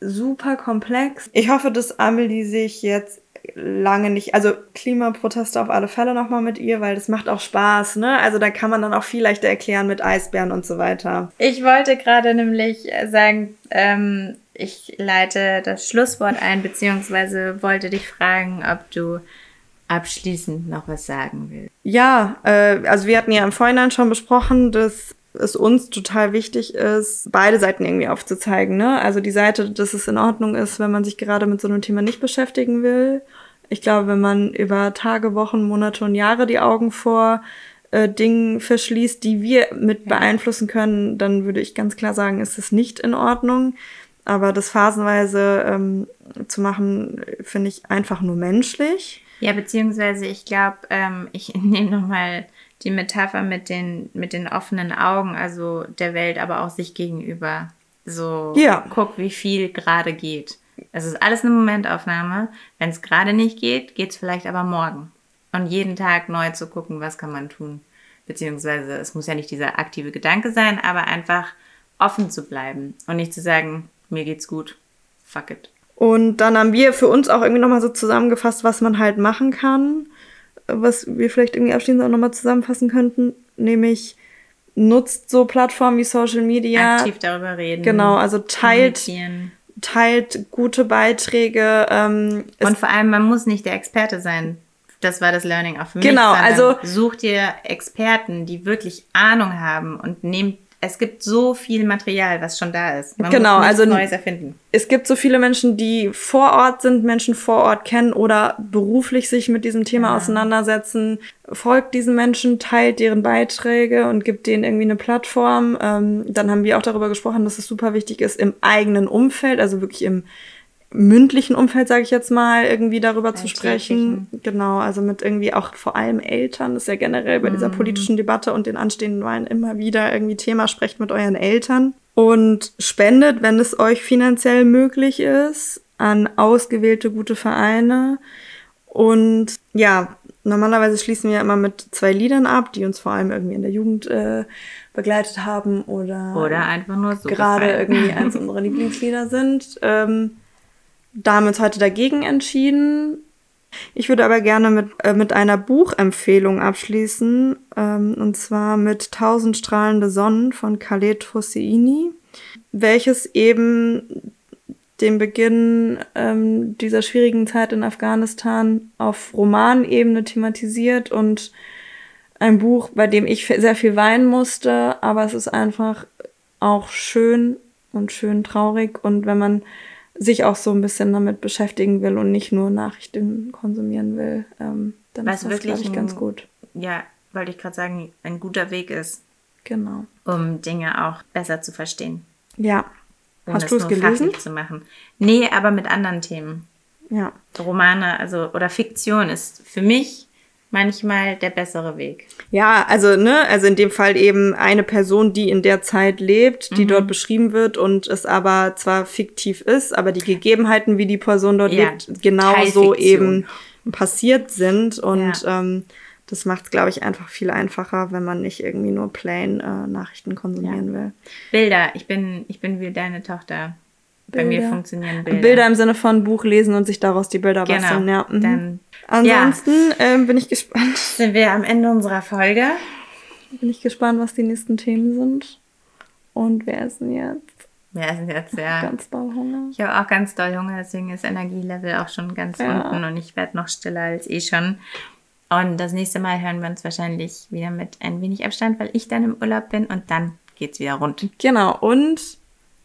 super komplex. Ich hoffe, dass Amelie sich jetzt lange nicht, also Klimaproteste auf alle Fälle nochmal mit ihr, weil das macht auch Spaß, ne? Also da kann man dann auch viel leichter erklären mit Eisbären und so weiter. Ich wollte gerade nämlich sagen, ähm, ich leite das Schlusswort ein, beziehungsweise wollte dich fragen, ob du abschließend noch was sagen will. Ja, äh, also wir hatten ja im Vorhinein schon besprochen, dass es uns total wichtig ist, beide Seiten irgendwie aufzuzeigen. Ne? Also die Seite, dass es in Ordnung ist, wenn man sich gerade mit so einem Thema nicht beschäftigen will. Ich glaube, wenn man über Tage, Wochen, Monate und Jahre die Augen vor äh, Dingen verschließt, die wir mit beeinflussen können, dann würde ich ganz klar sagen, ist es nicht in Ordnung. Aber das phasenweise ähm, zu machen, finde ich einfach nur menschlich. Ja, beziehungsweise ich glaube, ähm, (laughs) ich nehme nochmal die Metapher mit den, mit den offenen Augen, also der Welt, aber auch sich gegenüber. So, ja. guck, wie viel gerade geht. Es ist alles eine Momentaufnahme. Wenn es gerade nicht geht, geht es vielleicht aber morgen. Und jeden Tag neu zu gucken, was kann man tun. Beziehungsweise, es muss ja nicht dieser aktive Gedanke sein, aber einfach offen zu bleiben und nicht zu sagen, mir geht's gut, fuck it. Und dann haben wir für uns auch irgendwie nochmal so zusammengefasst, was man halt machen kann, was wir vielleicht irgendwie abschließend auch nochmal zusammenfassen könnten, nämlich nutzt so Plattformen wie Social Media. Aktiv darüber reden. Genau, also teilt, teilt gute Beiträge. Ähm, Und vor allem, man muss nicht der Experte sein. Das war das Learning auch für mich. Genau, also sucht ihr Experten, die wirklich Ahnung haben und nehmt es gibt so viel Material, was schon da ist. Man genau, muss also Neues erfinden. Es gibt so viele Menschen, die vor Ort sind, Menschen vor Ort kennen oder beruflich sich mit diesem Thema ja. auseinandersetzen. Folgt diesen Menschen, teilt deren Beiträge und gibt denen irgendwie eine Plattform. Ähm, dann haben wir auch darüber gesprochen, dass es super wichtig ist, im eigenen Umfeld, also wirklich im mündlichen Umfeld, sage ich jetzt mal, irgendwie darüber zu sprechen. Genau, also mit irgendwie auch vor allem Eltern. Das ist ja generell bei mhm. dieser politischen Debatte und den anstehenden Wahlen immer wieder irgendwie Thema, sprecht mit euren Eltern. Und spendet, wenn es euch finanziell möglich ist, an ausgewählte gute Vereine. Und ja, normalerweise schließen wir immer mit zwei Liedern ab, die uns vor allem irgendwie in der Jugend äh, begleitet haben oder, oder einfach nur so gerade irgendwie eins (laughs) unserer Lieblingslieder sind. Ähm, da haben wir uns heute dagegen entschieden. Ich würde aber gerne mit, äh, mit einer Buchempfehlung abschließen, ähm, und zwar mit Tausend strahlende Sonnen von Khaled Hosseini. welches eben den Beginn ähm, dieser schwierigen Zeit in Afghanistan auf Romanebene thematisiert und ein Buch, bei dem ich sehr viel weinen musste, aber es ist einfach auch schön und schön traurig und wenn man sich auch so ein bisschen damit beschäftigen will und nicht nur Nachrichten konsumieren will, ähm, dann Was ist das, wirklich glaube ich, ganz ein- gut. Ja, wollte ich gerade sagen, ein guter Weg ist, Genau. um Dinge auch besser zu verstehen. Ja. Ohne Hast du es gelesen? fachlich zu machen. Nee, aber mit anderen Themen. Ja. Romane, also oder Fiktion ist für mich manchmal der bessere Weg. Ja, also, ne, also in dem Fall eben eine Person, die in der Zeit lebt, Mhm. die dort beschrieben wird und es aber zwar fiktiv ist, aber die Gegebenheiten, wie die Person dort Ja, lebt, genauso eben passiert sind. Und Ja. ähm, das macht es, glaube ich, einfach viel einfacher, wenn man nicht irgendwie nur plain äh, Nachrichten konsumieren will. Bilder, ich bin, ich bin wie deine Tochter. Bei mir funktionieren Bilder. Bilder. im Sinne von Buch lesen und sich daraus die Bilder genau. basteln. Ja. Mhm. Dann Ansonsten ähm, bin ich gespannt. (laughs) sind wir am Ende unserer Folge. Bin ich gespannt, was die nächsten Themen sind. Und wer ist denn jetzt? Wir sind jetzt ja. Ganz doll Hunger. Ich habe auch ganz doll Hunger, deswegen ist Energielevel auch schon ganz Ja. unten und ich werde noch stiller als eh schon. Und das nächste Mal hören wir uns wahrscheinlich wieder mit ein wenig Abstand, weil ich dann im Urlaub bin und dann geht's wieder rund. Genau, und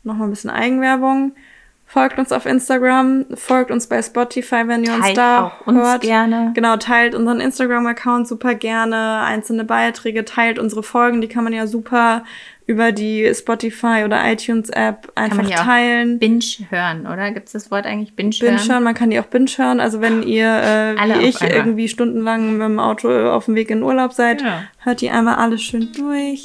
nochmal ein bisschen Eigenwerbung. Folgt uns auf Instagram, folgt uns bei Spotify, wenn ihr uns Teilt da auch uns hört. gerne. Genau, teilt unseren Instagram-Account super gerne, einzelne Beiträge, teilt unsere Folgen, die kann man ja super über die Spotify oder iTunes-App einfach man ja auch teilen. Binge hören, oder? Gibt es das Wort eigentlich? Binge, Binge hören? hören, man kann die auch binge hören. Also wenn ihr, äh, wie ich, einmal. irgendwie stundenlang mit dem Auto auf dem Weg in Urlaub seid, Ja. hört die einmal alle schön durch,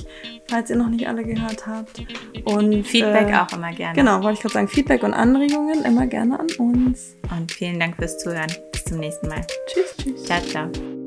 falls ihr noch nicht alle gehört habt. Und Feedback äh, auch immer gerne. Genau, wollte ich gerade sagen, Feedback und Anregungen immer gerne an uns. Und vielen Dank fürs Zuhören. Bis zum nächsten Mal. Tschüss, tschüss. Ciao, ciao.